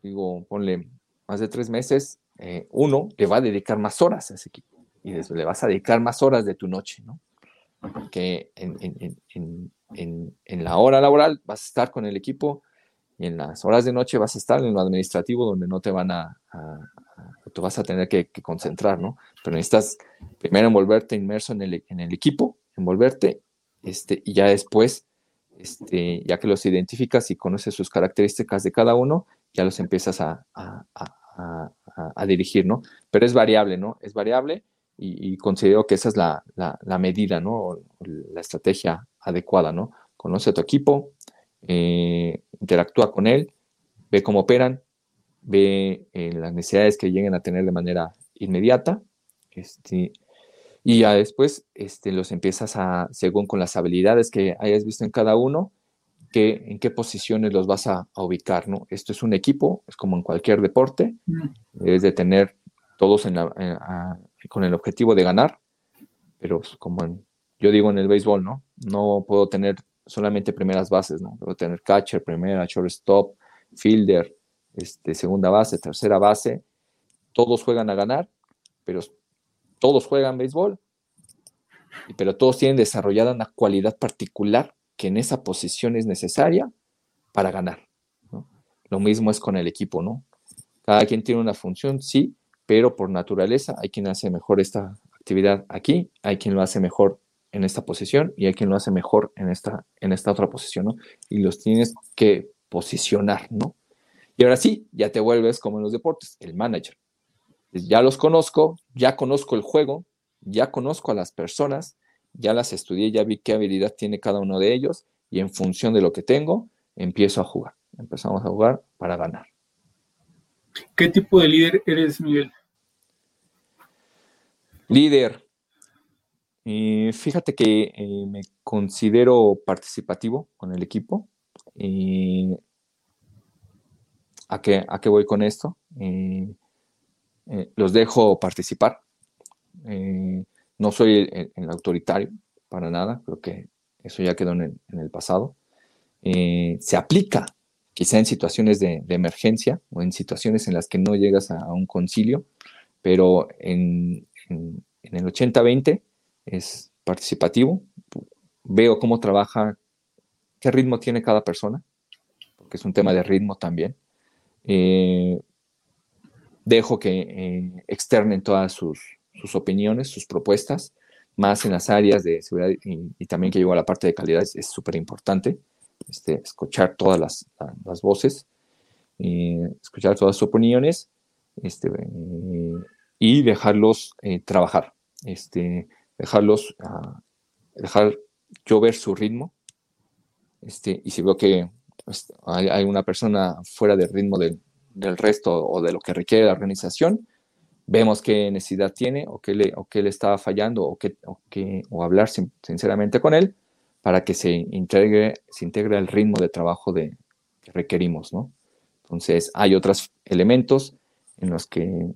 digo, ponle más de tres meses, eh, uno le va a dedicar más horas a ese equipo y le vas a dedicar más horas de tu noche, ¿no? Porque en, en la hora laboral vas a estar con el equipo y en las horas de noche vas a estar en lo administrativo donde no te van a, tú vas a tener que, concentrar, ¿no? Pero necesitas primero envolverte inmerso en el, en el equipo, envolverte este, y ya después, este, ya que los identificas y conoces sus características de cada uno, ya los empiezas a, dirigir, ¿no? Pero es variable, ¿no? Es variable y, considero que esa es la, medida, ¿no? La estrategia adecuada, ¿no? Conoce a tu equipo, eh, interactúa con él, ve cómo operan, ve eh, las necesidades que lleguen a tener de manera inmediata, este, y ya después este, los empiezas a, según con las habilidades que hayas visto en cada uno, que, en qué posiciones los vas a, ubicar, ¿no? Esto es un equipo, es como en cualquier deporte, debes de tener todos en con el objetivo de ganar, pero como yo digo en el béisbol, ¿no? No puedo tener solamente primeras bases, ¿no? Debo tener catcher, primera, shortstop, fielder, este, segunda base, tercera base. Todos juegan a ganar, pero todos juegan béisbol, pero todos tienen desarrollada una cualidad particular que en esa posición es necesaria para ganar. Lo mismo es con el equipo, ¿no? Cada quien tiene una función, sí, pero por naturaleza hay quien hace mejor esta actividad aquí, hay quien lo hace mejor en esta posición y hay quien lo hace mejor en esta, en esta otra posición, ¿no? Y los tienes que posicionar, ¿no? Y ahora sí, ya te vuelves como en los deportes, el manager. Ya los conozco, ya conozco el juego, ya conozco a las personas, ya las estudié, ya vi qué habilidad tiene cada uno de ellos y en función de lo que tengo, empiezo a jugar. Empezamos a jugar para ganar. ¿Qué tipo de líder eres, Miguel? Líder, eh, fíjate que eh, me considero participativo con el equipo. Eh, ¿a, qué, ¿A qué voy con esto? Los dejo participar. no soy el, autoritario para nada, creo que eso ya quedó en el, pasado. se aplica quizá en situaciones de, emergencia o en situaciones en las que no llegas a, un concilio, pero en, en el 80-20 es participativo, veo cómo trabaja, qué ritmo tiene cada persona, porque es un tema de ritmo también. Eh, dejo que eh, externen todas sus, opiniones, sus propuestas, más en las áreas de seguridad y, también que llevo a la parte de calidad, es súper importante este, escuchar todas las, voces, eh, escuchar todas sus opiniones este, y dejarlos trabajar. Este, dejarlos, uh, dejar yo ver su ritmo. Este, y si veo que pues, hay, una persona fuera del ritmo del, resto o de lo que requiere la organización, vemos qué necesidad tiene o qué le, o qué le está fallando o, qué, o, qué, o hablar sinceramente con él para que se integre, se integre al ritmo de trabajo de, que requerimos, ¿no? Entonces, hay otros elementos en los que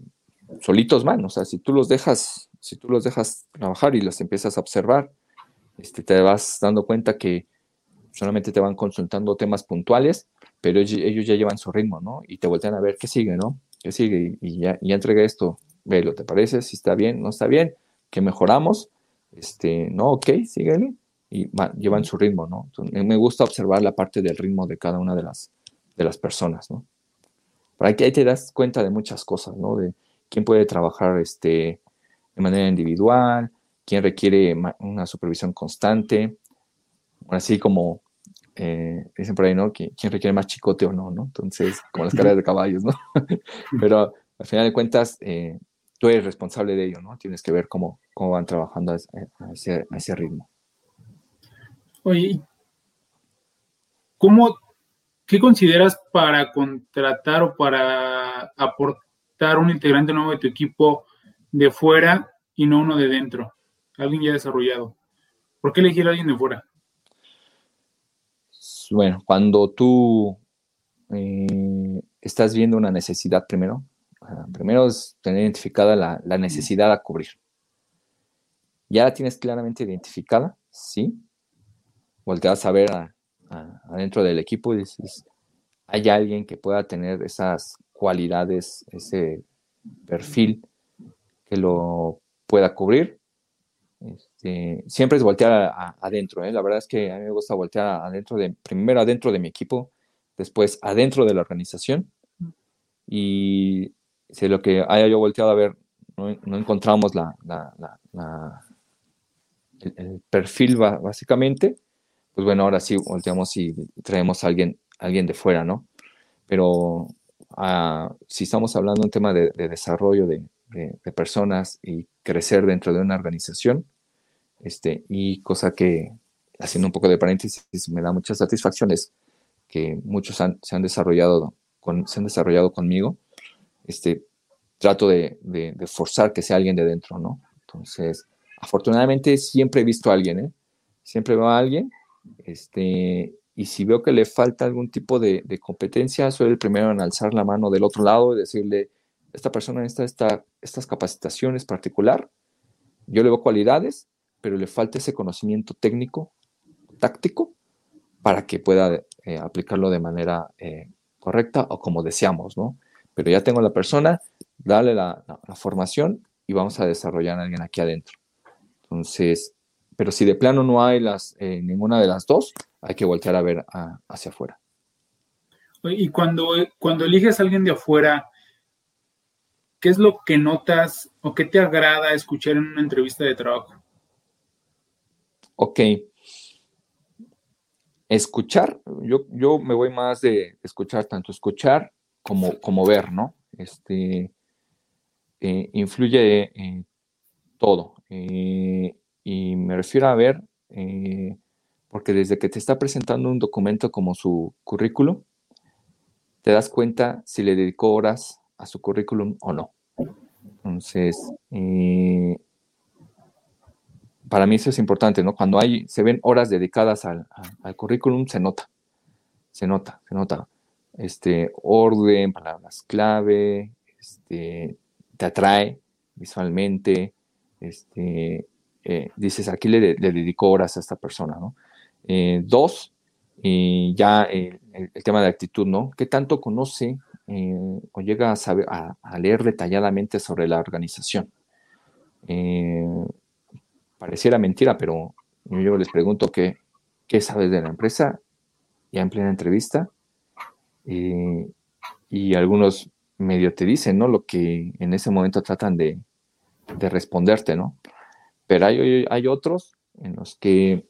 solitos van, o sea, si tú los dejas si tú los dejas trabajar y los empiezas a observar, este, te vas dando cuenta que solamente te van consultando temas puntuales, pero ellos, ya llevan su ritmo, ¿no? Y te voltean a ver qué sigue, ¿no? ¿Qué sigue? Y ya, ya entregué esto, velo, ¿te parece? Si está bien, no está bien, ¿qué mejoramos? Este, no, ok, síguele. Y llevan su ritmo, ¿no? me gusta observar la parte del ritmo de cada una de las, de las personas, ¿no? Para que ahí te das cuenta de muchas cosas, ¿no? De quién puede trabajar, este, de manera individual, quién requiere una supervisión constante, así como eh, dicen por ahí, ¿no? ¿Quién requiere más chicote o no, ¿no? Entonces, como las carreras de caballos, ¿no? Pero al final de cuentas, eh, tú eres responsable de ello, ¿no? Tienes que ver cómo, cómo van trabajando a ese, a ese ritmo. Oye, ¿cómo, qué consideras para contratar o para aportar un integrante nuevo de tu equipo de fuera y no uno de dentro? Alguien ya desarrollado. ¿Por qué elegir a alguien de fuera? Bueno, cuando tú eh, estás viendo una necesidad primero, primero es tener identificada la, necesidad a cubrir. Ya la tienes claramente identificada, sí. Volteas a ver adentro del equipo y dices, hay alguien que pueda tener esas cualidades, ese perfil que lo pueda cubrir. Este, siempre es voltear adentro. ¿eh? La verdad es que a mí me gusta voltear adentro de, primero adentro de mi equipo, después adentro de la organización. Y si lo que haya yo volteado a ver, no, encontramos la, el, perfil básicamente, pues bueno, ahora sí volteamos y traemos a alguien, alguien de fuera, ¿no? Pero ah, si estamos hablando de un tema de, desarrollo de, personas y crecer dentro de una organización, este, y cosa que, haciendo un poco de paréntesis, me da muchas satisfacciones que muchos se han desarrollado con, se han desarrollado conmigo, este, trato de, forzar que sea alguien de dentro, ¿no? Entonces, afortunadamente siempre he visto a alguien, ¿eh? Siempre veo a alguien, este, y si veo que le falta algún tipo de, competencia, soy el primero en alzar la mano del otro lado y decirle, esta persona necesita estas capacitaciones particular, yo le veo cualidades, pero le falta ese conocimiento técnico, táctico, para que pueda eh, aplicarlo de manera eh, correcta o como deseamos, ¿no? Pero ya tengo la persona, dale la, formación y vamos a desarrollar a alguien aquí adentro. Entonces, pero si de plano no hay las, eh, ninguna de las dos, hay que voltear a ver hacia afuera. Y cuando, cuando eliges a alguien de afuera, ¿qué es lo que notas o qué te agrada escuchar en una entrevista de trabajo? Ok, escuchar, yo, yo me voy más de escuchar, tanto escuchar como, como ver, ¿no? Este, eh, influye en todo. Eh, y me refiero a ver, eh, porque desde que te está presentando un documento como su currículum, te das cuenta si le dedicó horas a su currículum o no. Entonces, para mí eso es importante, ¿no? Cuando hay, se ven horas dedicadas al, currículum, se nota, se nota, se nota. Este, orden, palabras clave, este, te atrae visualmente, este, eh, dices, aquí le, le, dedico horas a esta persona, ¿no? Eh, dos, ya el, tema de actitud, ¿no? ¿Qué tanto conoce eh, o llega a, saber, a, a, leer detalladamente sobre la organización? Pareciera mentira, pero yo les pregunto qué, sabes de la empresa, ya en plena entrevista, y algunos medio te dicen, ¿no? Lo que en ese momento tratan de, responderte, ¿no? Pero hay, hay otros en los que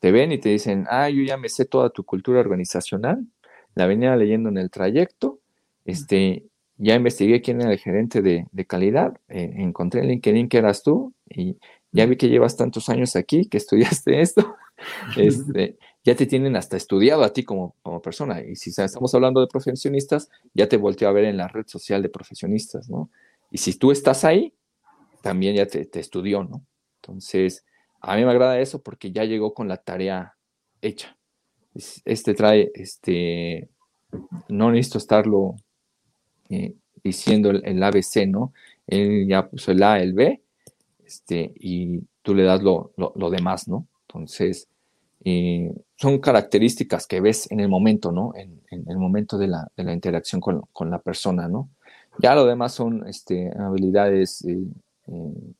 te ven y te dicen, ah, yo ya me sé toda tu cultura organizacional, la venía leyendo en el trayecto, este, ya investigué quién era el gerente de, calidad, eh, encontré en LinkedIn que eras tú y ya vi que llevas tantos años aquí, que estudiaste esto, este, ya te tienen hasta estudiado a ti como, como persona. Y si estamos hablando de profesionistas, ya te volteo a ver en la red social de profesionistas, ¿no? Y si tú estás ahí, también ya te, estudió, ¿no? Entonces, a mí me agrada eso porque ya llegó con la tarea hecha. Este trae, este, no necesito estarlo eh, diciendo el, ABC, ¿no? Él ya puso el A, el B, este, y tú le das lo, demás, ¿no? Entonces, eh, son características que ves en el momento, ¿no? En, el momento de la, interacción con, la persona, ¿no? Ya lo demás son este, habilidades eh, eh,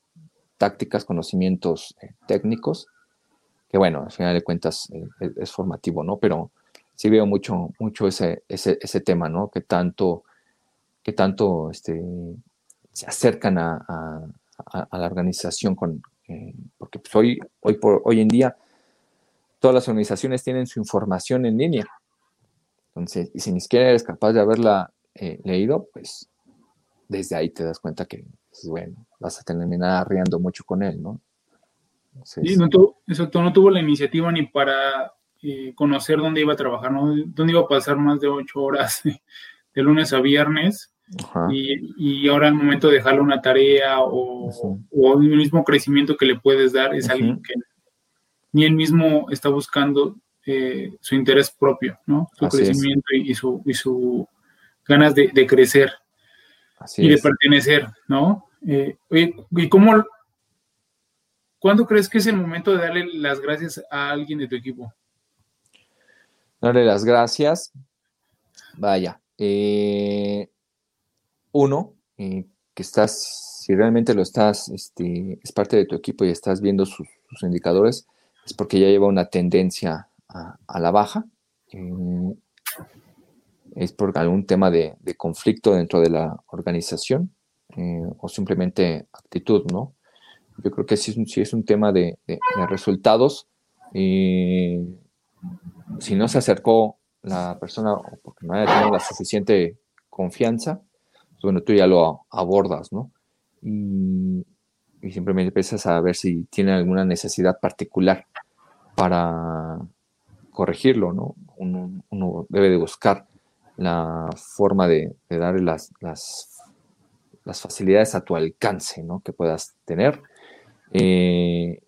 tácticas, conocimientos técnicos, que bueno, al final de cuentas es formativo, ¿no? Pero sí veo mucho, mucho ese, ese, tema, ¿no? Que tanto, que tanto este, se acercan a, la organización, con, eh, porque pues, hoy, hoy, por, hoy en día todas las organizaciones tienen su información en línea. Entonces, y si ni siquiera eres capaz de haberla eh, leído, pues desde ahí te das cuenta que, pues, bueno, vas a terminar arriando mucho con él, ¿no? sí, no tuvo, no tuvo la iniciativa ni para eh, conocer dónde iba a trabajar, ¿no? Dónde iba a pasar más de ocho horas de lunes a viernes y, ahora el momento de dejarle una tarea o, el mismo crecimiento que le puedes dar es algo que ni él mismo está buscando eh, su interés propio, ¿no? Su crecimiento y, su, y su ganas de, crecer y de pertenecer, ¿no? Eh, ¿y cómo, cuándo crees que es el momento de darle las gracias a alguien de tu equipo? Darle las gracias. Vaya. Eh, uno, eh, que estás, si realmente lo estás, este, es parte de tu equipo y estás viendo sus, indicadores, es porque ya lleva una tendencia a, la baja. Eh, es por algún tema de, conflicto dentro de la organización eh, o simplemente actitud, ¿no? yo creo que sí, es un tema de, resultados. si no se acercó la persona o porque no haya tenido la suficiente confianza, bueno, tú ya lo abordas, ¿no? Y, simplemente empiezas a ver si tiene alguna necesidad particular para corregirlo, ¿no? Uno, debe de buscar la forma de, darle las, las, facilidades a tu alcance, ¿no? Que puedas tener eh,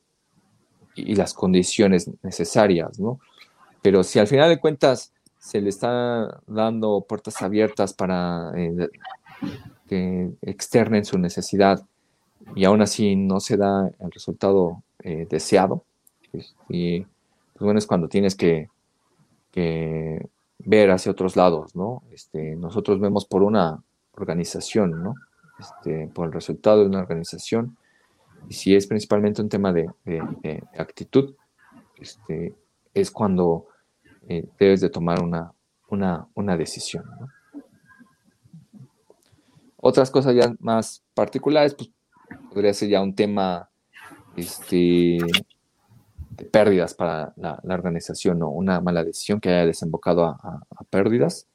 y las condiciones necesarias, ¿no? Pero si al final de cuentas se le está dando puertas abiertas para eh, que externen su necesidad y aún así no se da el resultado eh, deseado, pues, y pues bueno, es cuando tienes que, ver hacia otros lados, ¿no? Este, nosotros vemos por una organización, ¿no? Este, por el resultado de una organización, y si es principalmente un tema de, actitud, este, es cuando eh, debes de tomar una, una, decisión. Otras cosas ya más particulares, pues podría ser ya un tema este, de pérdidas para la, organización o una mala decisión que haya desembocado a, pérdidas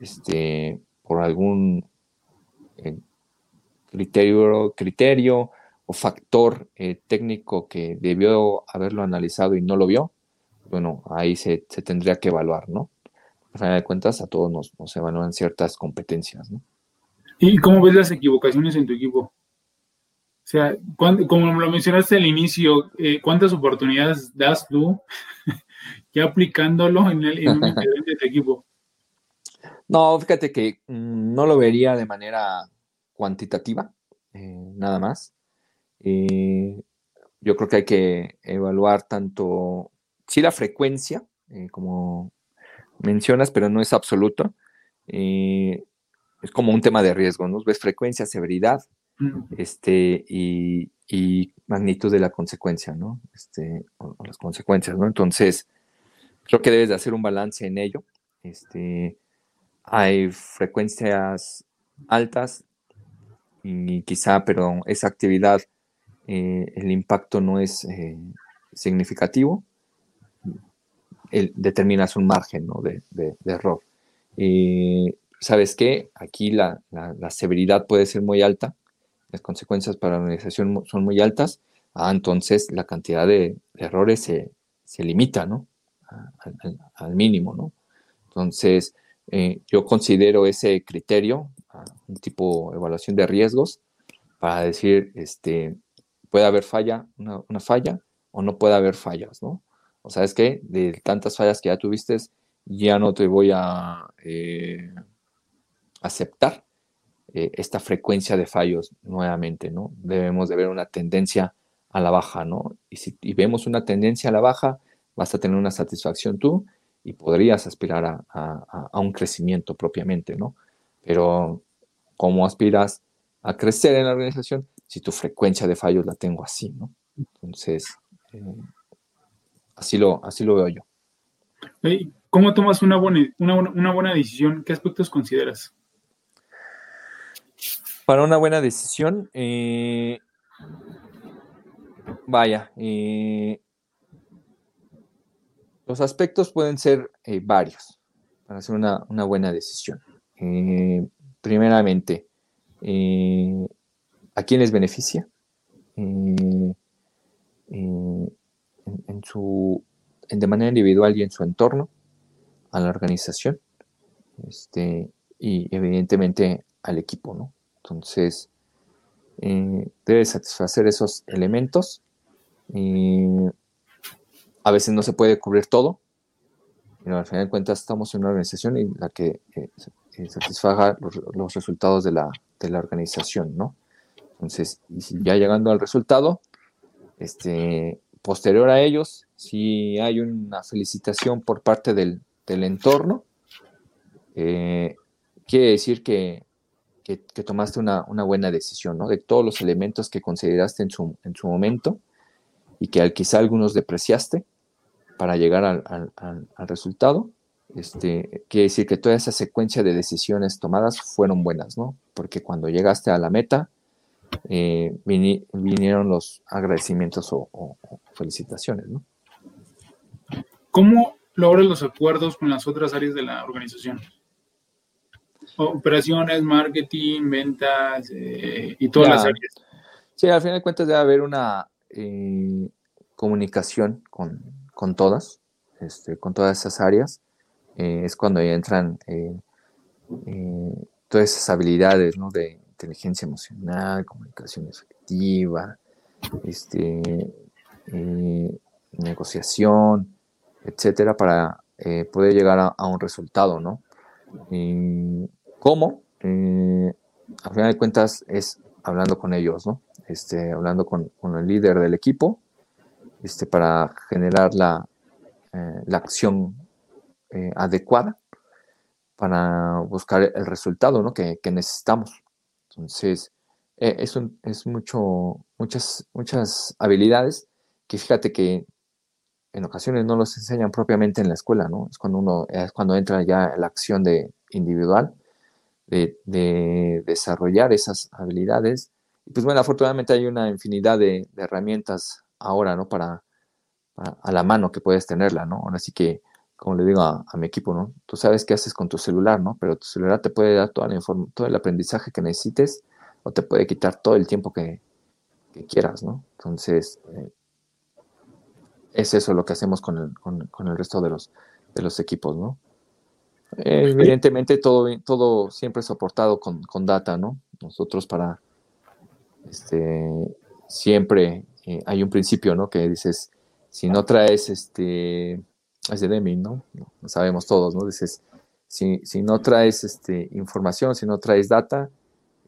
este, por algún eh, criterio, criterio o factor eh, técnico que debió haberlo analizado y no lo vio bueno, ahí se, tendría que evaluar, ¿no? A final de cuentas, a todos nos, nos evalúan ciertas competencias, ¿no? ¿Y cómo ves las equivocaciones en tu equipo? O sea, como lo mencionaste al inicio, eh, ¿cuántas oportunidades das tú ya aplicándolo en, el, en un de tu equipo? No, fíjate que mm, no lo vería de manera cuantitativa, eh, nada más. Eh, yo creo que hay que evaluar tanto sí la frecuencia, eh, como mencionas, pero no es absoluto. Eh, es como un tema de riesgo, ¿no? Ves frecuencia, severidad, este, y, magnitud de la consecuencia, ¿no? Este, o, las consecuencias, ¿no? Entonces, creo que debes de hacer un balance en ello. Este, hay frecuencias altas y quizá, pero esa actividad, eh, el impacto no es significativo determinas un margen de, error. Y sabes qué, aquí la, severidad puede ser muy alta, las consecuencias para la organización son muy altas, ah, entonces la cantidad de, errores se, limita ¿no? al, mínimo. ¿no? Entonces, eh, yo considero ese criterio, ah, un tipo de evaluación de riesgos, para decir, este, puede haber falla, una, falla, o no puede haber fallas, ¿no? o sabes qué, de tantas fallas que ya tuviste, ya no te voy a eh, aceptar eh, esta frecuencia de fallos nuevamente, ¿no? Debemos de ver una tendencia a la baja, ¿no? Y si vemos una tendencia a la baja, vas a tener una satisfacción tú y podrías aspirar a, un crecimiento propiamente, ¿no? Pero, ¿cómo aspiras a crecer en la organización si tu frecuencia de fallos la tengo así, ¿no? Entonces, eh, Así lo, así lo veo yo. ¿Cómo tomas una buena, una, buena decisión? ¿Qué aspectos consideras? Para una buena decisión, eh, vaya, eh, los aspectos pueden ser eh, varios para hacer una, buena decisión. primeramente, ¿a quién les beneficia? en, su, de manera individual y en su entorno, a la organización, este, y evidentemente al equipo, ¿no? Entonces, eh, debe satisfacer esos elementos. a veces no se puede cubrir todo, pero al final de cuentas estamos en una organización y la que eh, eh, satisfaga los, resultados de la, de la, organización, ¿no? Entonces, ya llegando al resultado, este, posterior a ellos, si hay una felicitación por parte del, entorno, eh, quiere decir que, tomaste una, buena decisión, ¿no? De todos los elementos que consideraste en su, en su momento y que quizá algunos depreciaste para llegar al, resultado, este, quiere decir que toda esa secuencia de decisiones tomadas fueron buenas, ¿no? Porque cuando llegaste a la meta, eh, vinieron los agradecimientos o, felicitaciones. ¿no? ¿Cómo logras los acuerdos con las otras áreas de la organización? Operaciones, marketing, ventas eh, y todas las áreas. Sí, al final de cuentas debe haber una eh, comunicación con, con todas, este, con todas esas áreas. es cuando entran todas esas habilidades ¿no? de inteligencia emocional, comunicación efectiva, este, eh, negociación, etcétera, para eh, poder llegar a, un resultado, ¿no? ¿Cómo? Eh, al final de cuentas es hablando con ellos, ¿no? Este, hablando con, el líder del equipo, este, para generar la, la acción adecuada para buscar el resultado ¿no? que, necesitamos. Entonces, eh, es, es mucho, muchas, muchas habilidades que fíjate que en ocasiones no los enseñan propiamente en la escuela, ¿no? Es cuando uno, es cuando entra ya la acción de individual, de, desarrollar esas habilidades. Y pues bueno, afortunadamente hay una infinidad de, herramientas ahora, ¿no? Para, a la mano que puedes tenerla, ¿no? Ahora sí que como le digo a, mi equipo, ¿no? Tú sabes qué haces con tu celular, ¿no? Pero tu celular te puede dar toda la todo el aprendizaje que necesites o te puede quitar todo el tiempo que, quieras, ¿no? Entonces, eh, es eso lo que hacemos con el, con, el resto de los, de los equipos, ¿no? Evidentemente todo, todo siempre es soportado con, data, ¿no? Nosotros para, este, siempre eh, hay un principio, ¿no? Que dices, si no traes, este, es de Deming, ¿no? Lo sabemos todos, ¿no? Dices, si, no traes este, información, si no traes data,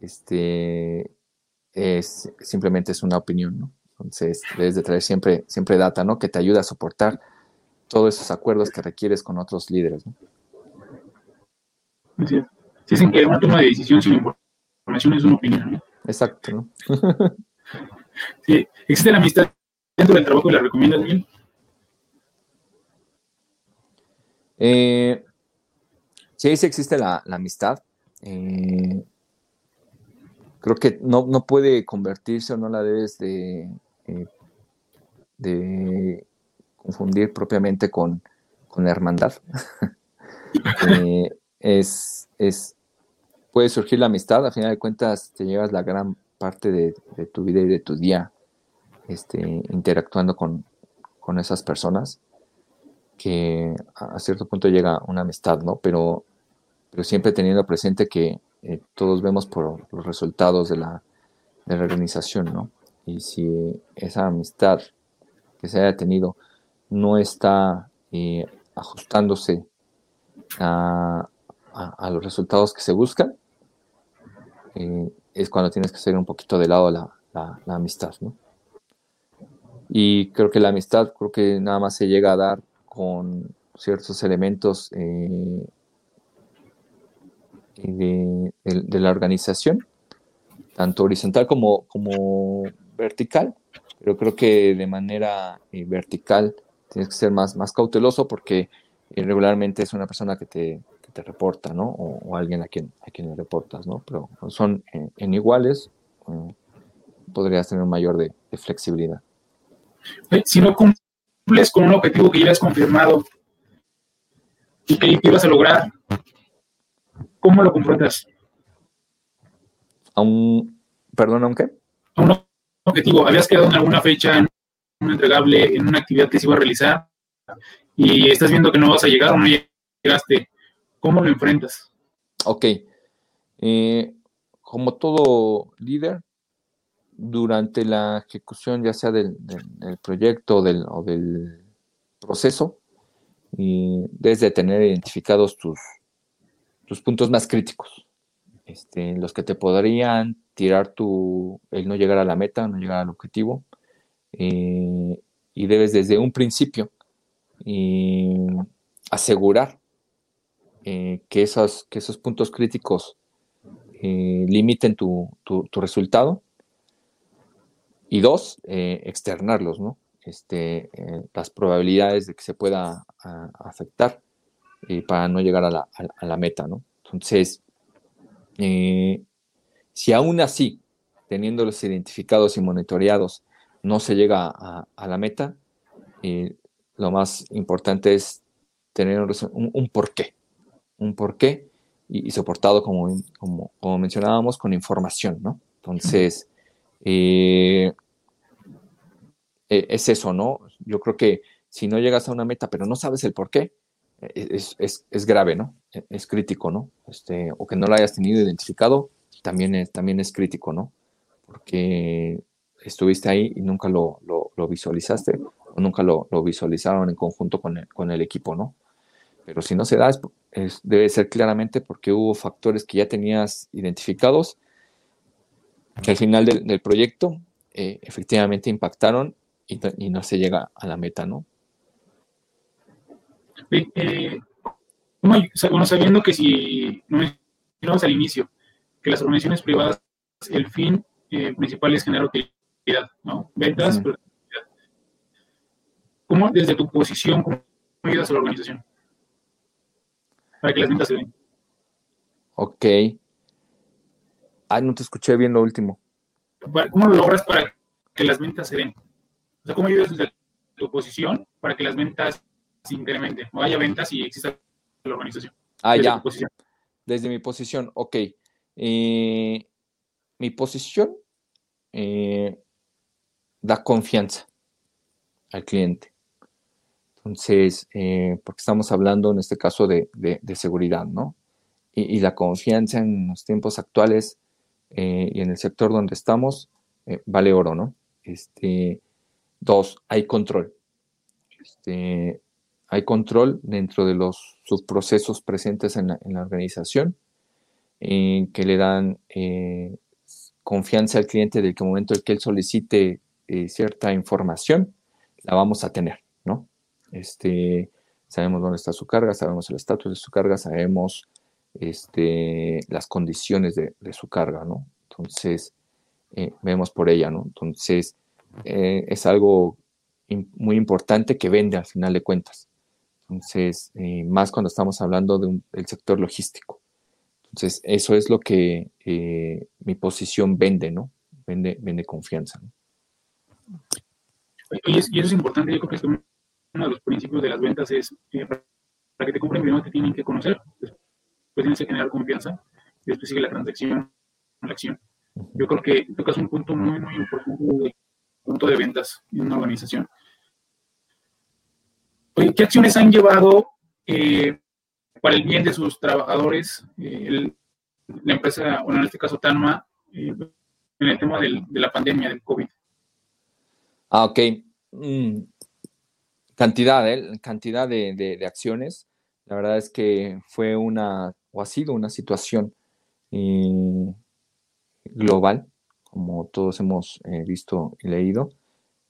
este, es, simplemente es una opinión, ¿no? Entonces, debes de traer siempre, siempre data, ¿no? Que te ayuda a soportar todos esos acuerdos que requieres con otros líderes, ¿no? Sí. Dicen que una toma de decisión sin información es una opinión, ¿no? Exacto, ¿no? sí. ¿Existe la amistad dentro del trabajo y la recomiendas bien? Eh, sí, sí existe la, amistad. Eh, creo que no, puede convertirse o no la debes de, eh, de confundir propiamente con, la hermandad. es, es, puede surgir la amistad, a final de cuentas te llevas la gran parte de, tu vida y de tu día este, interactuando con, con esas personas que a cierto punto llega una amistad, ¿no? Pero, pero siempre teniendo presente que eh, todos vemos por los resultados de la, de la organización, ¿no? Y si esa amistad que se haya tenido no está eh, ajustándose a, los resultados que se buscan, eh, es cuando tienes que hacer un poquito de lado la, la amistad, ¿no? Y creo que la amistad, creo que nada más se llega a dar con ciertos elementos eh, de, la organización, tanto horizontal como, como vertical, pero creo que de manera eh, vertical tienes que ser más, más cauteloso porque eh, regularmente es una persona que te, te reporta, ¿no? O, alguien a quien, a quien le reportas, ¿no? Pero son en, iguales, podrías tener un mayor de, de flexibilidad. Si no cumples con un objetivo que ya has confirmado y que ibas a lograr, ¿cómo lo confrontas? A un, perdón, ¿a un qué? A un objetivo. Habías quedado en alguna fecha, en un entregable, en una actividad que se iba a realizar y estás viendo que no vas a llegar o no llegaste. ¿Cómo lo enfrentas? Ok. Eh, como todo líder, durante la ejecución ya sea del, proyecto o del proceso, desde tener identificados tus, tus puntos más críticos, este, los que te podrían tirar tu, el no llegar a la meta, no llegar al objetivo, eh, y debes desde un principio eh, asegurar eh, que, esos, que esos puntos críticos limiten tu, tu resultado y dos, eh, externarlos, ¿no? Este, eh, las probabilidades de que se pueda afectar eh, para no llegar a la, meta, ¿no? Entonces, si aún así teniéndolos identificados y monitoreados, no se llega a, la meta, lo más importante es tener un, un porqué, un porqué y, soportado, como, como, como, mencionábamos, con información, ¿no? Entonces, eh, e, es eso, ¿no? Yo creo que si no llegas a una meta, pero no sabes el por qué, e, es, es, es grave, ¿no? E, es crítico, ¿no? Este, o que no lo hayas tenido identificado, también es, también es crítico, ¿no? Porque estuviste ahí y nunca lo, lo, visualizaste o nunca lo, lo, visualizaron en conjunto con el, con el equipo, ¿no? Pero si no se da, debe ser claramente porque hubo factores que ya tenías identificados que al final del, proyecto eh, efectivamente impactaron y, no se llega a la meta, ¿no? Eh, bueno, sabiendo que si mencionamos al inicio, que las organizaciones privadas, el fin eh, principal es generar utilidad, ¿no? Ventas, ¿Cómo desde tu posición, cómo ayudas a la organización? Para que las ventas se den. Ok. Ah, no te escuché bien lo último. ¿Cómo lo logras para que las ventas se den? O sea, ¿cómo ayudas desde tu posición para que las ventas se incrementen? O haya ventas y exista la organización. Ah, ya. Desde mi posición, ok. Eh, mi posición eh, da confianza al cliente. Entonces, eh, porque estamos hablando en este caso de, seguridad, ¿no? Y, la confianza en los tiempos actuales y en el sector donde estamos vale oro, ¿no? Este, Dos, hay control. Este, hay control dentro de los subprocesos presentes en la, organización eh, que le dan eh, confianza al cliente de que momento en que él solicite eh, cierta información, la vamos a tener. Este, sabemos dónde está su carga, sabemos el estatus de su carga, sabemos este, las condiciones de, su carga, ¿no? Entonces, vemos por ella, ¿no? Entonces, eh, es algo muy importante que vende al final de cuentas. Entonces, eh, más cuando estamos hablando del sector logístico. Entonces, eso es lo que eh, mi posición vende, ¿no? Vende, vende confianza. Y, eso es importante, yo creo que es uno de los principios de las ventas es, para que te compren primero te tienen que conocer, después tienes que generar confianza, y después sigue la transacción, la acción. Yo creo que tocas un punto muy, muy importante punto de ventas en una organización. ¿qué acciones han llevado eh, para el bien de sus trabajadores eh, la empresa, bueno, en este caso TANMA, eh, en el tema de la pandemia del COVID? Ah, ok. Mm, cantidad, ¿eh? Cantidad de, de, acciones. La verdad es que fue una, o ha sido una situación global como todos hemos eh, visto y leído,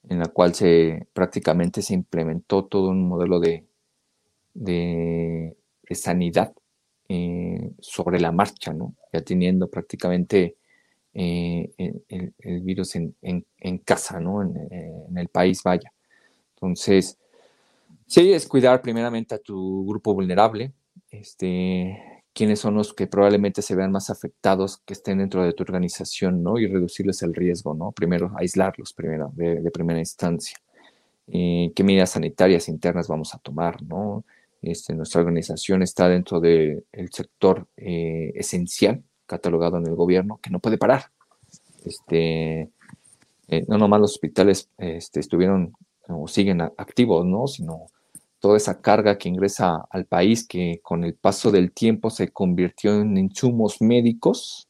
en la cual se prácticamente se implementó todo un modelo de, de, sanidad eh, sobre la marcha, ¿no? ya teniendo prácticamente eh, el, virus en, casa, ¿no? En, el país, vaya. Entonces, sí, es cuidar primeramente a tu grupo vulnerable, este, quiénes son los que probablemente se vean más afectados que estén dentro de tu organización, ¿no? Y reducirles el riesgo, ¿no? Primero, aislarlos primero, de, primera instancia. Eh, ¿Qué medidas sanitarias internas vamos a tomar, ¿no? Este, nuestra organización está dentro del sector eh, esencial, catalogado en el gobierno, que no puede parar. Este, eh, no nomás los hospitales este, estuvieron o siguen activos, ¿no? Sino toda esa carga que ingresa al país, que con el paso del tiempo se convirtió en insumos médicos,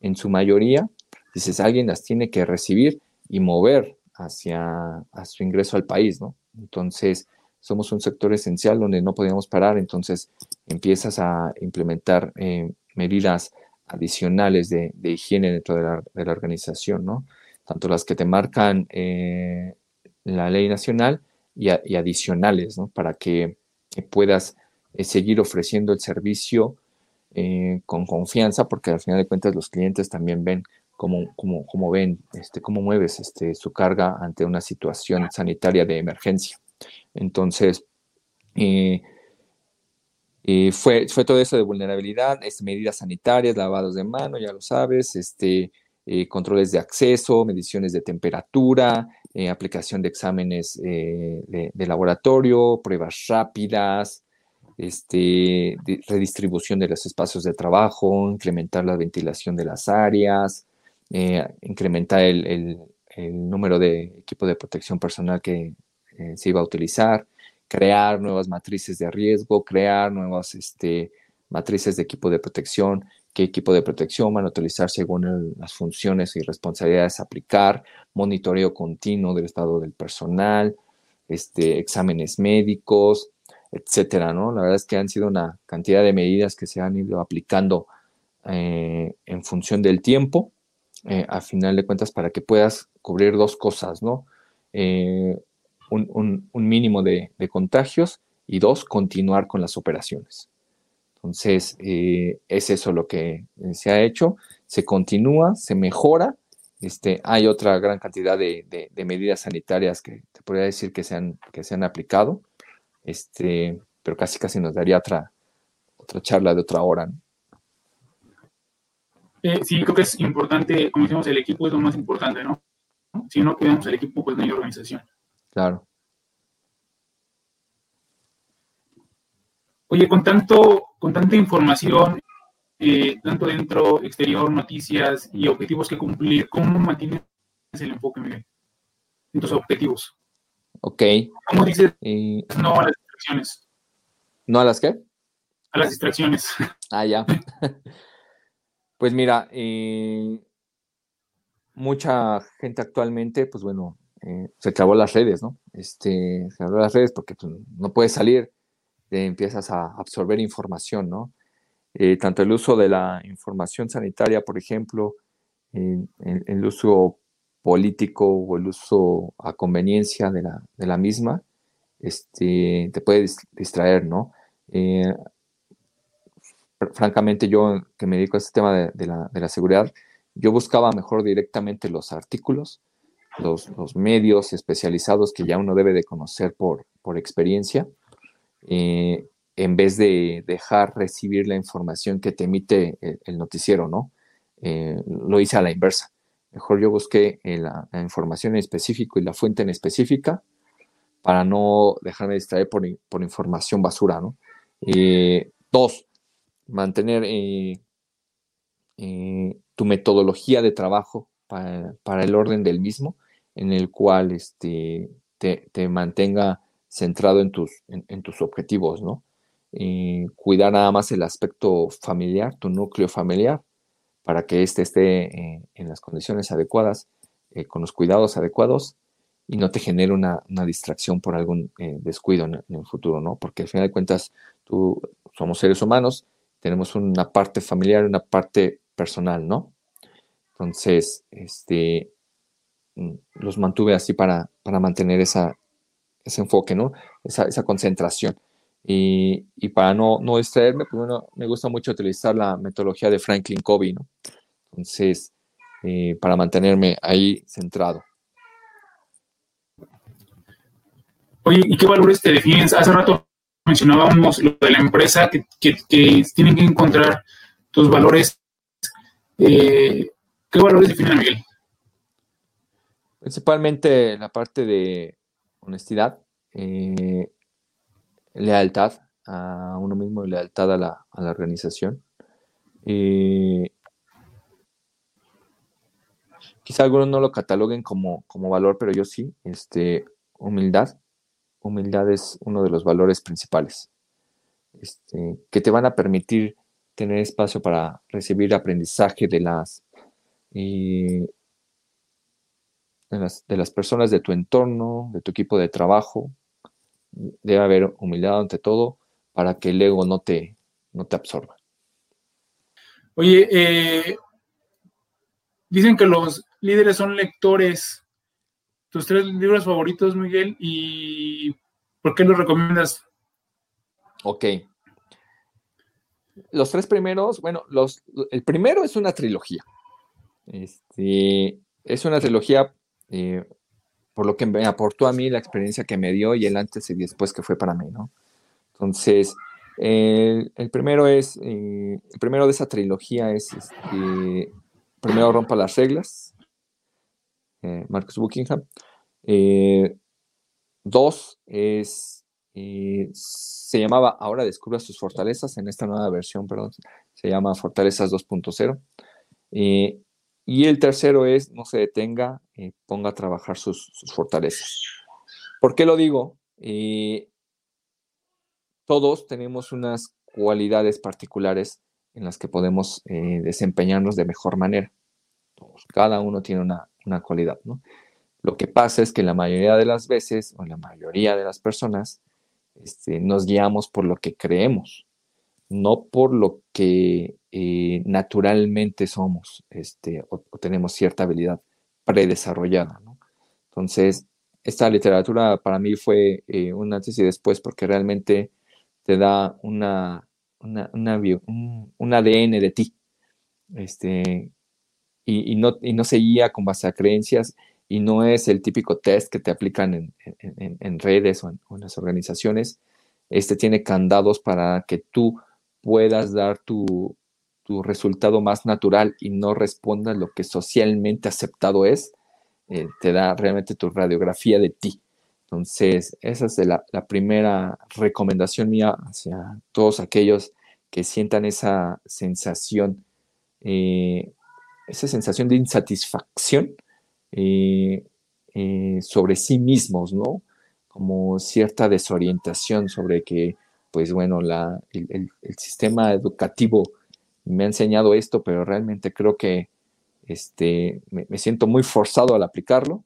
en su mayoría, dices, alguien las tiene que recibir y mover hacia su ingreso al país, ¿no? Entonces, somos un sector esencial donde no podíamos parar, entonces empiezas a implementar eh, medidas adicionales de, higiene dentro de la, organización, ¿no? Tanto las que te marcan eh, la ley nacional y, adicionales, ¿no? Para que, puedas eh, seguir ofreciendo el servicio eh, con confianza, porque al final de cuentas los clientes también ven cómo, cómo, cómo ven, este, cómo mueves este, su carga ante una situación sanitaria de emergencia. Entonces, eh, fue, fue todo eso de vulnerabilidad, este, medidas sanitarias, lavados de mano, ya lo sabes, este, controles de acceso, mediciones de temperatura, eh, aplicación de exámenes eh, de, laboratorio, pruebas rápidas, este, redistribución de los espacios de trabajo, incrementar la ventilación de las áreas, incrementar el, número de equipo de protección personal que se iba a utilizar, crear nuevas matrices de riesgo, crear nuevas este, matrices de equipo de protección, qué equipo de protección van a utilizar según las funciones y responsabilidades aplicar, monitoreo continuo del estado del personal, este, exámenes médicos, etcétera, ¿no? La verdad es que han sido una cantidad de medidas que se han ido aplicando eh, en función del tiempo, eh, a final de cuentas, para que puedas cubrir dos cosas, ¿no? Eh, un, mínimo de contagios y dos, continuar con las operaciones. Entonces, eh, es eso lo que eh, se ha hecho, se continúa, se mejora. Este, hay otra gran cantidad de, medidas sanitarias que te podría decir que se han, que se han aplicado, este, pero casi casi nos daría otra, otra charla de otra hora. Eh, sí, creo que es importante, como decimos, el equipo es lo más importante, ¿no? Si no cuidamos el equipo, pues no hay organización. Claro. Oye, con tanto, con tanta información, eh, tanto dentro, exterior, noticias y objetivos que cumplir, ¿cómo mantienes el enfoque, Miguel? En tus objetivos. Ok. ¿Cómo dices no a las distracciones? ¿No a las qué? A las distracciones. Ah, ya. pues mira, eh, mucha gente actualmente, pues bueno, eh, se clavó las redes, ¿no? Este, se clavó las redes porque pues, no puedes salir empiezas a absorber información, ¿no? Eh, tanto el uso de la información sanitaria, por ejemplo, el uso político o el uso a conveniencia de la, misma, este, te puede distraer, ¿no? Eh, francamente, yo que me dedico a este tema de, la, seguridad, yo buscaba mejor directamente los artículos, los, medios especializados que ya uno debe de conocer por, por experiencia, eh, en vez de dejar recibir la información que te emite el, noticiero, ¿no? Eh, lo hice a la inversa. Mejor yo busqué eh, la, información en específico y la fuente en específica para no dejarme distraer por, por información basura, ¿no? dos, mantener tu metodología de trabajo para, el orden del mismo, en el cual este, te, te mantenga centrado en tus, en, tus objetivos, ¿no? cuidar nada más el aspecto familiar, tu núcleo familiar, para que éste esté eh, en las condiciones adecuadas, eh, con los cuidados adecuados y no te genere una, distracción por algún eh, descuido en, el futuro, ¿no? Porque al final de cuentas, tú somos seres humanos, tenemos una parte familiar y una parte personal, ¿no? Entonces, este, mm, los mantuve así para, para mantener esa, ese enfoque, ¿no? Esa, concentración. Y, para no, no distraerme, pues bueno, me gusta mucho utilizar la metodología de Franklin Covey, ¿no? Entonces, eh, para mantenerme ahí centrado. Oye, ¿y qué valores te definen? Hace rato mencionábamos lo de la empresa, que, tienen que encontrar tus valores. Eh, ¿Qué valores definen a Miguel? Principalmente la parte de honestidad, eh, lealtad a uno mismo y lealtad a la, organización. quizá algunos no lo cataloguen como, como, valor, pero yo sí, este, humildad. Humildad es uno de los valores principales este, que te van a permitir tener espacio para recibir aprendizaje de las, de las, personas de tu entorno, de tu equipo de trabajo. Debe haber humildad ante todo para que el ego no te, no te absorba. Oye, eh, dicen que los líderes son lectores. Tus tres libros favoritos, Miguel, y ¿por qué los recomiendas? Ok. Los tres primeros, bueno, los, el primero es una trilogía. Este, es una trilogía eh, por lo que me aportó a mí la experiencia que me dio y el antes y después que fue para mí, ¿no? Entonces, el primero es, eh, el primero de esa trilogía es este, primero rompa las reglas, Marcus Buckingham. dos es, se llamaba Ahora descubra sus fortalezas, en esta nueva versión, perdón, se llama Fortalezas 2.0. y el tercero es, no se detenga, ponga a trabajar sus, fortalezas. ¿Por qué lo digo? todos tenemos unas cualidades particulares en las que podemos eh, desempeñarnos de mejor manera. cada uno tiene una, cualidad, ¿no? Lo que pasa es que la mayoría de las veces, o la mayoría de las personas, este, nos guiamos por lo que creemos, no por lo que eh, naturalmente somos este, o, tenemos cierta habilidad predesarrollada. Entonces, esta literatura para mí fue eh, un antes y después porque realmente te da una, una, un, ADN de ti. Este, y, no, y no se guía con base a creencias y no es el típico test que te aplican en, en, redes o, en, las organizaciones. Este tiene candados para que tú puedas dar tu, tu resultado más natural y no respondas lo que socialmente aceptado es. Eh, te da realmente tu radiografía de ti. Entonces, esa es la, primera recomendación mía hacia todos aquellos que sientan esa sensación, eh, esa sensación de insatisfacción eh, sobre sí mismos, ¿no? Como cierta desorientación sobre que, pues bueno, la, el, sistema educativo me ha enseñado esto, pero realmente creo que este, me siento muy forzado al aplicarlo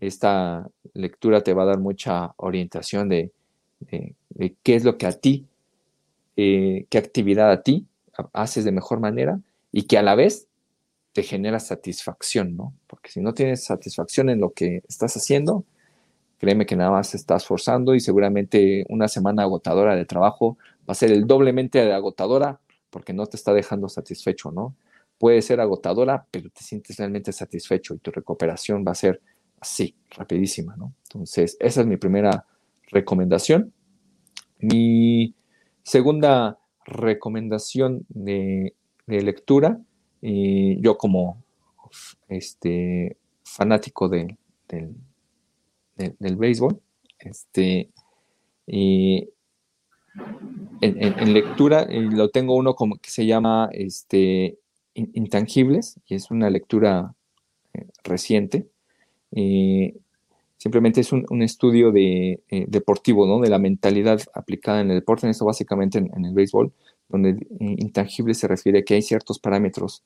esta lectura te va a dar mucha orientación de, qué es lo que a ti, eh, qué actividad a ti haces de mejor manera y que a la vez te genera satisfacción, ¿no? Porque si no tienes satisfacción en lo que estás haciendo, créeme que nada más estás forzando y seguramente una semana agotadora de trabajo va a ser el doblemente agotadora porque no te está dejando satisfecho, ¿no? Puede ser agotadora, pero te sientes realmente satisfecho y tu recuperación va a ser así, rapidísima, ¿no? Entonces, esa es mi primera recomendación. Mi segunda recomendación de, lectura, y yo como este, fanático del, del, béisbol, este, y en, lectura eh, lo tengo uno como que se llama este, Intangibles, y es una lectura eh, reciente, eh, simplemente es un, estudio de, eh, deportivo, ¿no? De la mentalidad aplicada en el deporte, en esto básicamente en, el béisbol, donde eh, intangible se refiere a que hay ciertos parámetros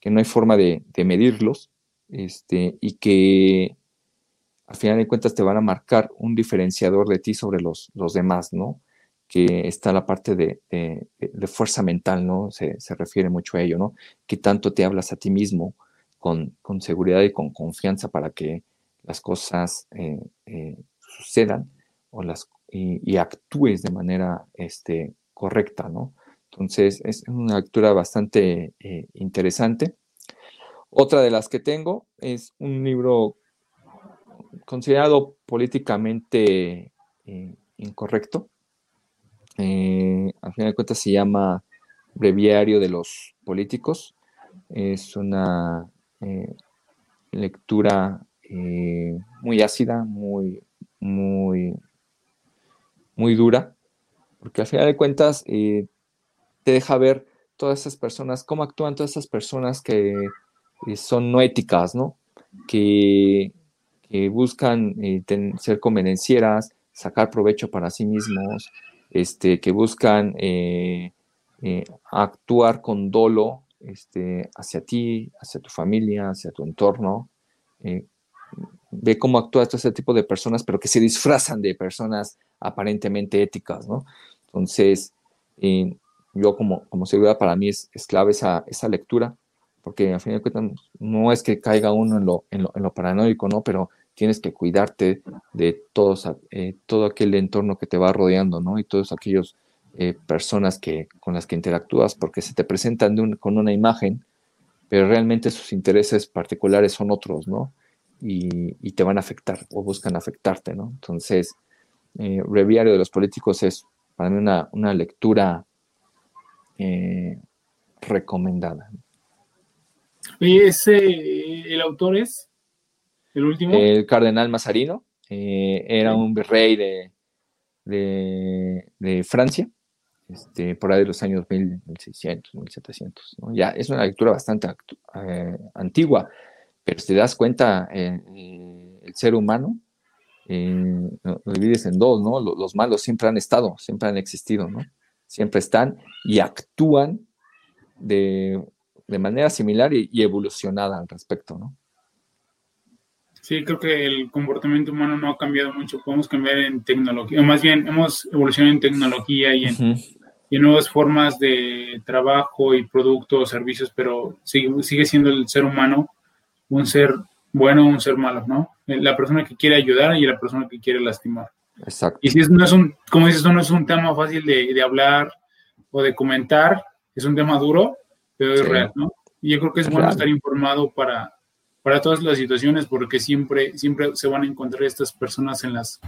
que no hay forma de, medirlos, este, y que al final de cuentas te van a marcar un diferenciador de ti sobre los, los demás, ¿no? Que está la parte de, fuerza mental, ¿no? Se, se, refiere mucho a ello, ¿no? Que tanto te hablas a ti mismo, con, seguridad y con confianza para que las cosas eh, eh, sucedan o las, y, actúes de manera este, correcta, ¿no? Entonces, es una lectura bastante eh, interesante. Otra de las que tengo es un libro considerado políticamente incorrecto. al final de cuentas se llama Breviario de los Políticos. Es una eh, lectura eh, muy ácida, muy, muy, muy dura, porque al final de cuentas eh, te deja ver todas esas personas, cómo actúan todas esas personas que son no éticas, ¿no? Que, buscan ser convenencieras, sacar provecho para sí mismos, este, que buscan actuar con dolo este, hacia ti, hacia tu familia, hacia tu entorno. Eh, ve cómo actúa todo ese tipo de personas, pero que se disfrazan de personas aparentemente éticas, ¿no? Entonces, eh, yo como, como seguridad para mí es, clave esa, esa, lectura, porque al fin de cuentas no es que caiga uno en lo, en lo, en lo paranoico, ¿no? Pero tienes que cuidarte de todos, eh, todo aquel entorno que te va rodeando, ¿no? Y todos aquellos eh, personas que, con las que interactúas porque se te presentan con una imagen, pero realmente sus intereses particulares son otros, ¿no? Y, te van a afectar o buscan afectarte, ¿no? Entonces, eh, Breviario de los Políticos es para mí una, lectura eh, recomendada. Oye, ese, el autor es el último. El cardenal Mazarino eh, era un virrey de, de, Francia, este, por ahí de los años 1600, 1700. Ya es una lectura bastante eh, antigua, pero si te das cuenta, eh, el ser humano lo, divides en dos, ¿no? Los, malos siempre han estado, siempre han existido, ¿no? Siempre están y actúan de, manera similar y, evolucionada al respecto, ¿no? Sí, creo que el comportamiento humano no ha cambiado mucho. Podemos cambiar en tecnología, o más bien hemos evolucionado en tecnología y en, nuevas formas de trabajo y productos, servicios, pero sigue, sigue siendo el ser humano un ser bueno o un ser malo, ¿no? La persona que quiere ayudar y la persona que quiere lastimar. Exacto. Y si no es un, como dices, no es un tema fácil de, hablar o de comentar, es un tema duro, pero es real, ¿no? Y yo creo que es, bueno estar informado para, para todas las situaciones, porque siempre, siempre se van a encontrar estas personas en las,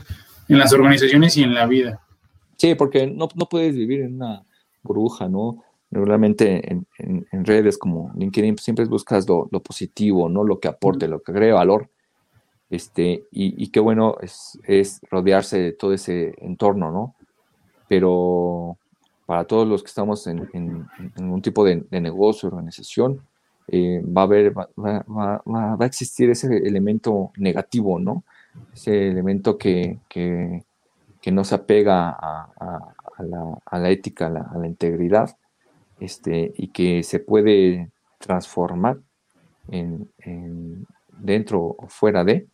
en las organizaciones y en la vida. Sí, porque no, no puedes vivir en una burbuja, ¿no? Regularmente en, en, redes como LinkedIn pues, siempre buscas lo, lo, positivo, ¿no? Lo que aporte, lo que agregue valor. Este, y, y qué bueno es, es, rodearse de todo ese entorno, ¿no? Pero para todos los que estamos en, en un tipo de, de, negocio, organización, eh, va a haber, va, va, va, a existir ese elemento negativo, ¿no? Ese elemento que, que, que no se apega a, la, a la, ética, la, a la integridad, este, y que se puede transformar en, dentro o fuera de,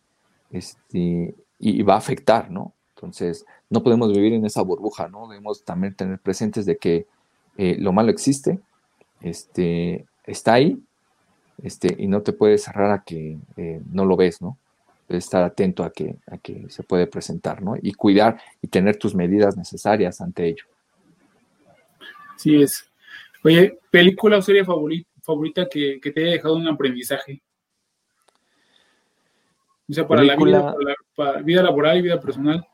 este, y, va a afectar, ¿no? Entonces, no podemos vivir en esa burbuja, ¿no? Debemos también tener presentes de que eh, lo malo existe, este, está ahí, este, y no te puedes cerrar a que eh, no lo ves, ¿no? Debes estar atento a que, a que se puede presentar, ¿no? Y cuidar y tener tus medidas necesarias ante ello. Sí es. Oye, ¿película o serie favorita, que, te haya dejado un aprendizaje? O sea, para la vida, para vida laboral y vida personal.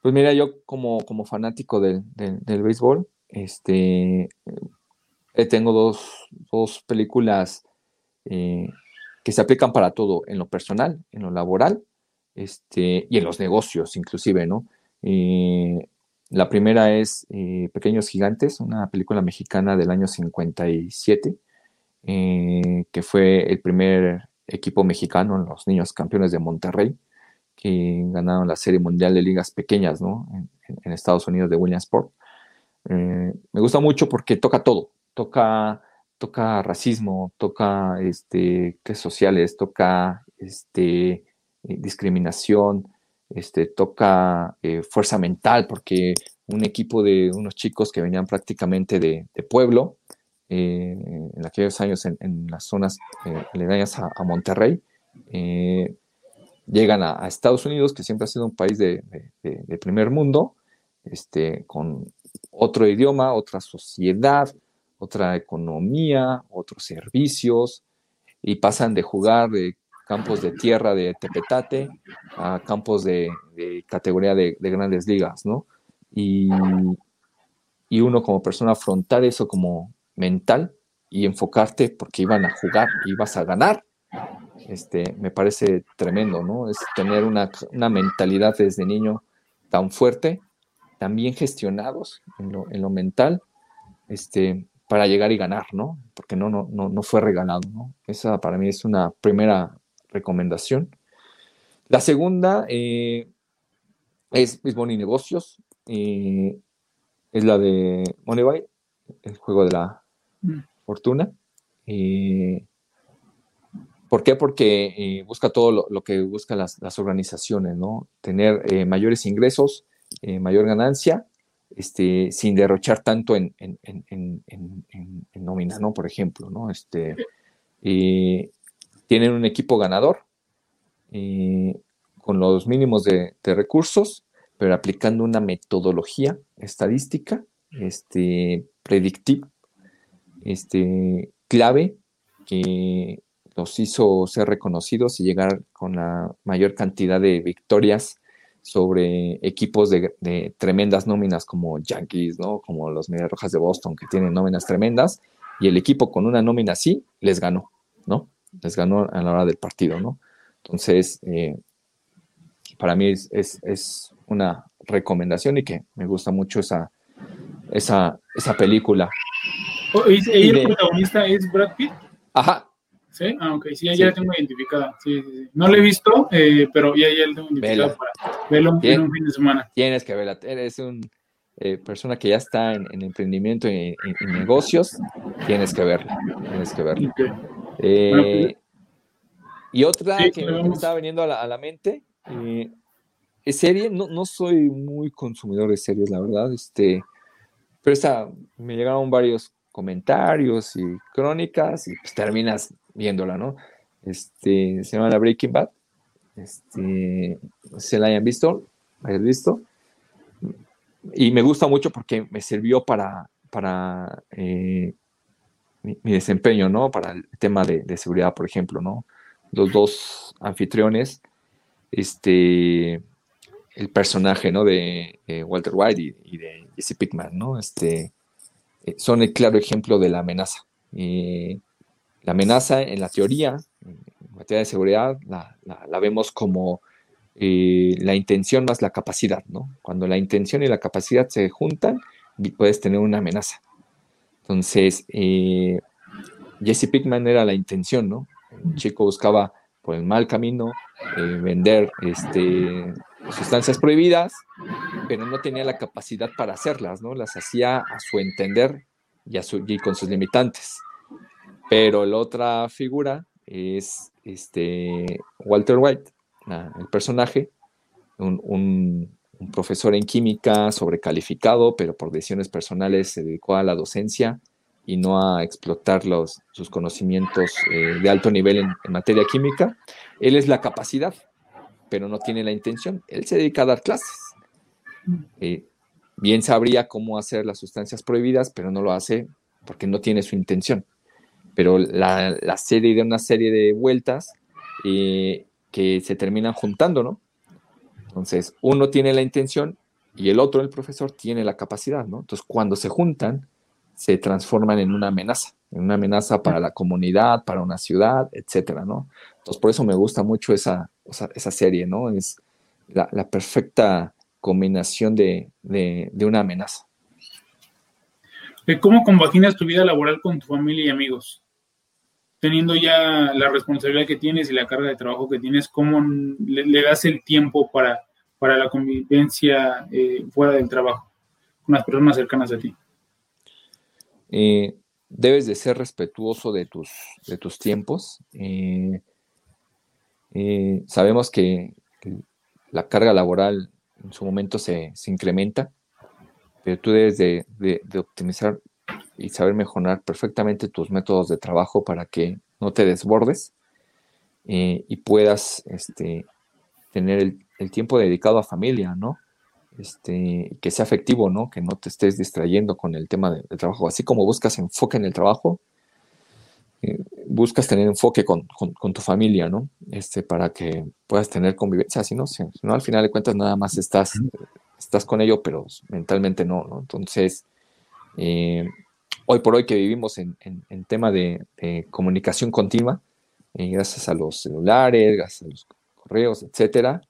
Pues mira, yo como, como fanático del, béisbol, este, eh, tengo dos, dos películas eh, que se aplican para todo, en lo personal, en lo laboral, este, y en los negocios, inclusive, ¿no? Eh, la primera es Pequeños Gigantes, una película mexicana del año 57, eh, que fue el primer equipo mexicano los niños campeones de Monterrey, que ganaron la Serie Mundial de Ligas Pequeñas ¿no? en, Estados Unidos de Williamsport. Eh, me gusta mucho porque toca todo, toca, toca racismo, toca este, sociales, toca este, discriminación, este, toca eh, fuerza mental, porque un equipo de unos chicos que venían prácticamente de, pueblo, eh, en aquellos años en, las zonas eh, aledañas a, Monterrey, llegan a, Estados Unidos, que siempre ha sido un país de, primer mundo, este, con otro idioma, otra sociedad, otra economía, otros servicios, y pasan de jugar de campos de tierra de Tepetate a campos de, categoría de, grandes ligas, ¿no? Y, y, uno como persona afrontar eso como mental y enfocarte porque iban a jugar, ibas a ganar, este, me parece tremendo, ¿no? Es tener una, una mentalidad desde niño tan fuerte, tan bien gestionados en lo, en lo mental, este, para llegar y ganar, ¿no? Porque no, no, no, no fue regalado, ¿no? Esa para mí es una primera recomendación. La segunda eh, es Mis Money Negocios. Eh, es la de Moneyball, el juego de la mm. fortuna. Eh, ¿Por qué? Porque busca todo lo, que buscan las, organizaciones, ¿no? Tener mayores ingresos, mayor ganancia, este, sin derrochar tanto en, en, nómina, ¿no? Por ejemplo, ¿no? Este, tienen un equipo ganador eh, con los mínimos de, recursos, pero aplicando una metodología estadística este, predictiva, este, clave, que los hizo ser reconocidos y llegar con la mayor cantidad de victorias sobre equipos de, tremendas nóminas como Yankees, ¿no? como los Medias Rojas de Boston, que tienen nóminas tremendas, y el equipo con una nómina así les ganó, ¿no? Les ganó a la hora del partido, ¿no? Entonces, eh, para mí es, es, una recomendación y que me gusta mucho esa, esa, esa película. Oh, ¿Y el protagonista es Brad Pitt? Ajá. ¿Sí? Ah, ok, sí, ya, la tengo identificada. Sí, sí, No la he visto, eh, pero ya, ya la tengo identificada para en un fin de semana. Tienes que verla. Eres una eh, persona que ya está en, emprendimiento y en, negocios. Tienes que verla. Tienes que verla. Eh, y otra que me estaba viniendo a la, a la mente, eh, es serie, no, no soy muy consumidor de series, la verdad, este, pero esta, me llegaron varios comentarios y crónicas y pues terminas viéndola, ¿no? Este, se llama la Breaking Bad, este, se la hayan visto, hayan visto, y me gusta mucho porque me sirvió para, para eh, mi, desempeño, ¿no? Para el tema de, seguridad, por ejemplo, ¿no? Los dos anfitriones este, el personaje, ¿no? De Walter White y, de Jesse Pickman, ¿no? Este, eh, son el claro ejemplo de la amenaza. la amenaza en la teoría, materia de seguridad, la, vemos como eh, la intención más la capacidad, ¿no? Cuando la intención y la capacidad se juntan, puedes tener una amenaza. Entonces, eh, Jesse Pickman era la intención, ¿no? El chico buscaba por el mal camino, eh, vender este, sustancias prohibidas, pero no tenía la capacidad para hacerlas, ¿no? Las hacía a su entender y, a su, y con sus limitantes. Pero la otra figura es este, Walter White, el personaje, un, profesor en química sobrecalificado, pero por decisiones personales se dedicó a la docencia y no a explotar sus conocimientos eh, de alto nivel en, materia química. Él es la capacidad, pero no tiene la intención. Él se dedica a dar clases. Eh, bien sabría cómo hacer las sustancias prohibidas, pero no lo hace porque no tiene su intención. Pero la, la serie de una serie de vueltas eh, que se terminan juntando, ¿no? Entonces, uno tiene la intención y el otro, el profesor, tiene la capacidad, ¿no? Entonces, cuando se juntan, se transforman en una amenaza, en una amenaza para la comunidad, para una ciudad, etcétera, ¿no? Entonces, por eso me gusta mucho esa, esa serie, ¿no? Es la, perfecta combinación de, una amenaza. ¿Cómo compaginas tu vida laboral con tu familia y amigos? Teniendo ya la responsabilidad que tienes y la carga de trabajo que tienes, ¿cómo le, das el tiempo para, para la convivencia eh, fuera del trabajo con las personas cercanas a ti? Eh, debes de ser respetuoso de tus, de tus tiempos. Eh, eh, sabemos que la carga laboral en su momento se, incrementa, pero tú debes de, optimizar y saber mejorar perfectamente tus métodos de trabajo para que no te desbordes y puedas este, tener el, el, tiempo dedicado a familia, ¿no? este, que sea efectivo, ¿no? Que no te estés distrayendo con el tema del trabajo. Así como buscas enfoque en el trabajo, eh, buscas tener enfoque con, tu familia, ¿no? Este, para que puedas tener convivencia, si no, si, no al final de cuentas nada más estás, estás con ello, pero mentalmente no, ¿no? Entonces, eh, hoy por hoy que vivimos en, tema de, comunicación continua, eh, gracias a los celulares, gracias a los correos, etcétera,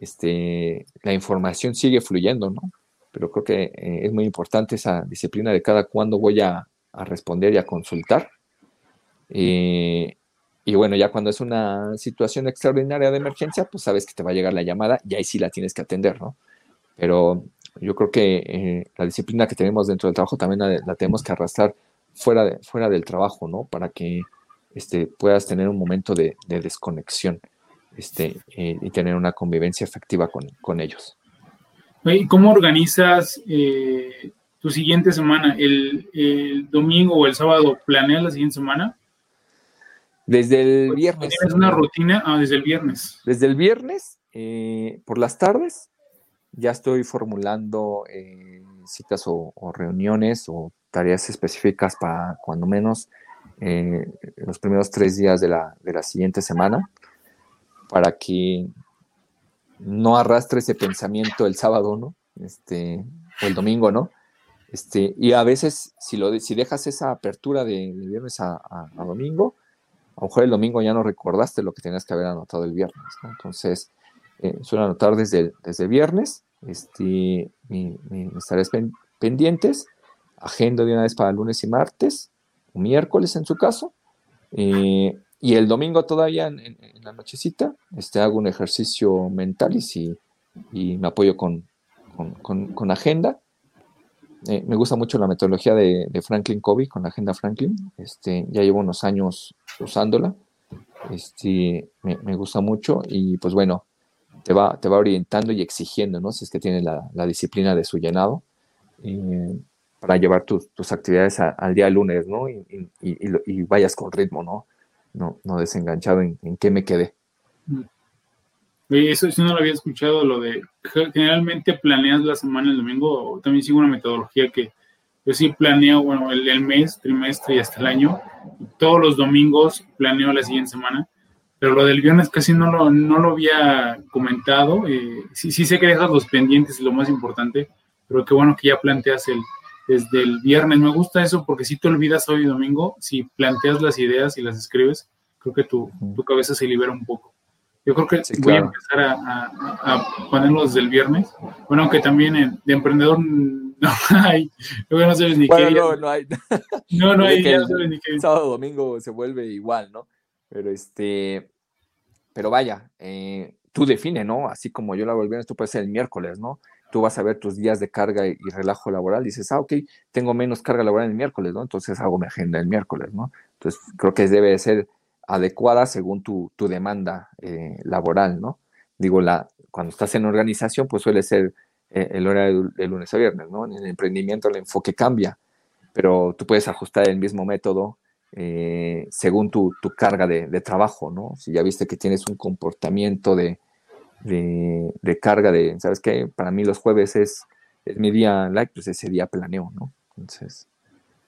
este, la información sigue fluyendo, ¿no? Pero creo que eh, es muy importante esa disciplina de cada cuándo voy a, responder y a consultar. Eh, y bueno, ya cuando es una situación extraordinaria de emergencia, pues sabes que te va a llegar la llamada y ahí sí la tienes que atender, ¿no? Pero yo creo que eh, la disciplina que tenemos dentro del trabajo también la, tenemos que arrastrar fuera, de, fuera del trabajo, ¿no? Para que este, puedas tener un momento de desconexión este, eh, y tener una convivencia efectiva con, ellos. ¿Y cómo organizas eh, tu siguiente semana? ¿El, domingo o el sábado planeas la siguiente semana? Desde el viernes. ¿Tienes una rutina? Ah, desde el viernes. Desde el viernes, eh, por las tardes, ya estoy formulando citas o, reuniones o tareas específicas para cuando menos los primeros tres días de la, de la siguiente semana para que no arrastre ese pensamiento el sábado, ¿no? Este, o el domingo, ¿no? Este, y a veces, si, lo, si dejas esa apertura de, viernes a, domingo, a lo mejor el domingo ya no recordaste lo que tenías que haber anotado el viernes. Entonces, eh, suelo anotar desde, desde viernes este, mi, pendientes, agendo de una vez para lunes y martes, o miércoles en su caso, eh, y el domingo todavía en, la nochecita este, hago un ejercicio mental y, y me apoyo con, con, agenda. Eh, me gusta mucho la metodología de, Franklin Covey con la agenda Franklin. Este, ya llevo unos años usándola. Este, me, gusta mucho y pues bueno, te va, te va orientando y exigiendo, ¿no? Si es que tiene la, disciplina de su llenado eh, para llevar tus, actividades al día lunes, ¿no? Y, y, vayas con ritmo, ¿no? No, no desenganchado en, en qué me quedé. Mm. Eso sí no lo había escuchado, lo de generalmente planeas la semana el domingo, también sigo una metodología que yo sí planeo, bueno, el, mes, trimestre y hasta el año, todos los domingos planeo la siguiente semana, pero lo del viernes casi no lo, no lo había comentado, eh, sí, sí sé que dejas los pendientes, lo más importante, pero qué bueno que ya planteas el, desde el viernes, me gusta eso porque si te olvidas hoy domingo, si planteas las ideas y las escribes, creo que tu, tu cabeza se libera un poco. Yo creo que voy a empezar a, ponerlos del viernes. Bueno, aunque también de emprendedor no hay. no sabes ni qué. No, no hay. No, no hay. Sábado domingo se vuelve igual, ¿no? Pero este. Pero vaya, eh, tú define, ¿no? Así como yo la viernes, tú puedes ser el miércoles, ¿no? Tú vas a ver tus días de carga y, relajo laboral. Dices, ah, ok, tengo menos carga laboral el miércoles, ¿no? Entonces hago mi agenda el miércoles, ¿no? Entonces creo que debe ser adecuada según tu, demanda eh, laboral, ¿no? Digo, la, cuando estás en organización, pues suele ser eh, el horario de, lunes a viernes, ¿no? En el emprendimiento el enfoque cambia, pero tú puedes ajustar el mismo método eh, según tu, carga de, trabajo, ¿no? Si ya viste que tienes un comportamiento de, carga de, ¿sabes qué? Para mí los jueves es, mi día like, pues ese día planeo, ¿no? Entonces...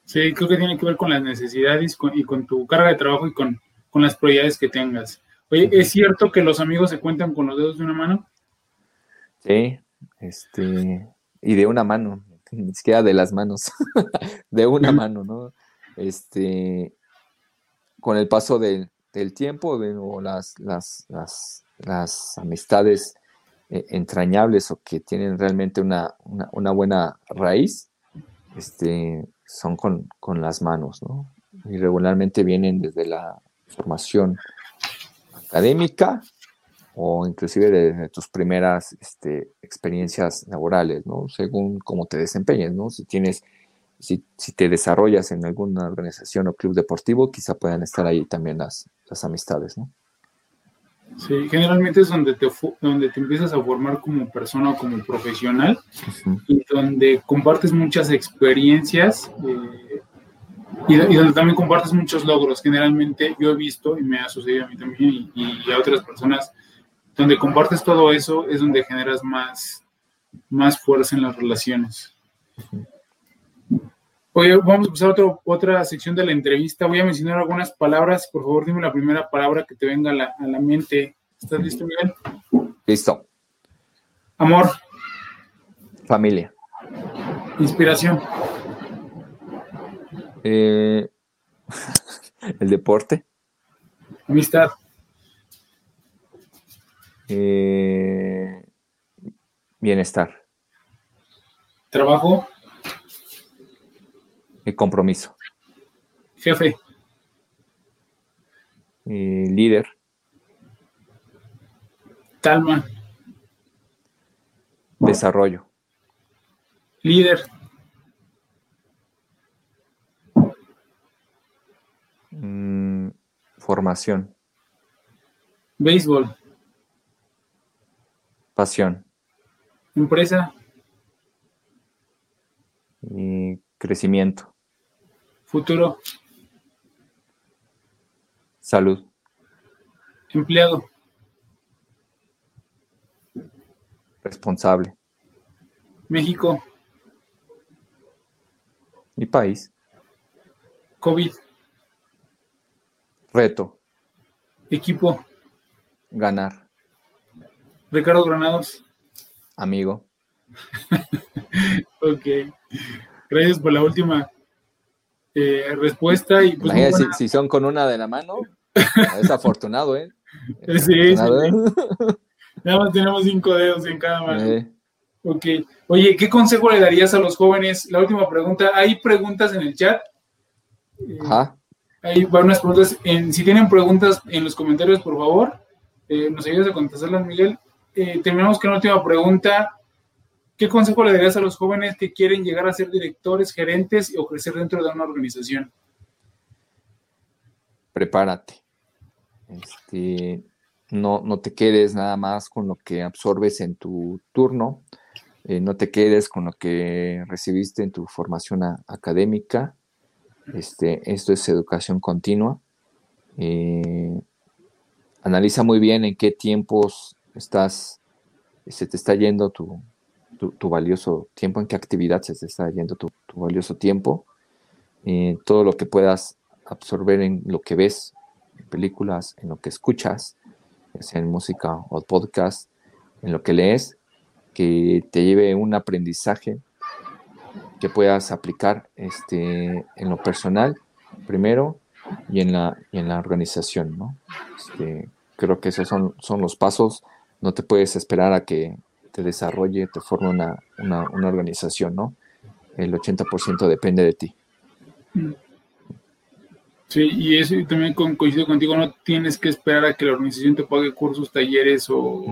Sí, creo que tiene que ver con las necesidades y con tu carga de trabajo y con con las prioridades que tengas. Oye, ¿es cierto que los amigos se cuentan con los dedos de una mano? Sí, este, y de una mano, ni siquiera de las manos, de una mano, ¿no? Este, con el paso del tiempo, de, las, amistades eh, entrañables o que tienen realmente una, buena raíz, este, son con, las manos, ¿no? Y regularmente vienen desde la formación académica o inclusive de, tus primeras este, experiencias laborales, ¿no? Según cómo te desempeñes, ¿no? Si tienes, si, te desarrollas en alguna organización o club deportivo, quizá puedan estar ahí también las, las amistades, ¿no? Sí, generalmente es donde te, donde te empiezas a formar como persona o como profesional y donde compartes muchas experiencias eh, y, donde también compartes muchos logros. Generalmente yo he visto, y me ha sucedido a mí también, y, a otras personas, donde compartes todo eso es donde generas más, más fuerza en las relaciones. Oye, vamos a pasar a otra sección de la entrevista. Voy a mencionar algunas palabras. Por favor, dime la primera palabra que te venga a la, a la mente. ¿Estás listo, Miguel? Listo. Amor. Familia. Inspiración. Eh, el deporte. Amistad. Eh, bienestar. Trabajo. El compromiso. Jefe. líder. Calma. Desarrollo. Líder. Mm, formación. Béisbol. Pasión. Empresa. Y crecimiento. Futuro. Salud. Empleado. Responsable. México. Mi país. COVID. Reto. Equipo. Ganar. Ricardo Granados. Amigo. ok. Gracias por la última eh, respuesta. Y pues, si, son con una de la mano, es afortunado, ¿eh? sí, Nada más tenemos cinco dedos en cada mano. Ok. Oye, ¿qué consejo le darías a los jóvenes? La última pregunta. ¿Hay preguntas en el chat? Ajá. Hay unas preguntas. En, si tienen preguntas en los comentarios, por favor, eh, nos ayudas a contestarlas, Miguel. Eh, terminamos con la última pregunta. ¿Qué consejo le darías a los jóvenes que quieren llegar a ser directores, gerentes o crecer dentro de una organización? Prepárate. Este, no, te quedes nada más con lo que absorbes en tu turno, eh, no te quedes con lo que recibiste en tu formación académica. Este, esto es educación continua. Eh, analiza muy bien en qué tiempos estás, se te está yendo tu, valioso tiempo, en qué actividad se está yendo tu, valioso tiempo. Eh, todo lo que puedas absorber en lo que ves, en películas, en lo que escuchas, sea en música o podcast, en lo que lees, que te lleve un aprendizaje que puedas aplicar este, en lo personal primero y en la, en la organización. ¿no? Este, creo que esos son, son los pasos. No te puedes esperar a que te desarrolle, te forme una, una organización. ¿no? El 80% depende de ti. Mm. Sí, y eso también coincido contigo, no tienes que esperar a que la organización te pague cursos, talleres o...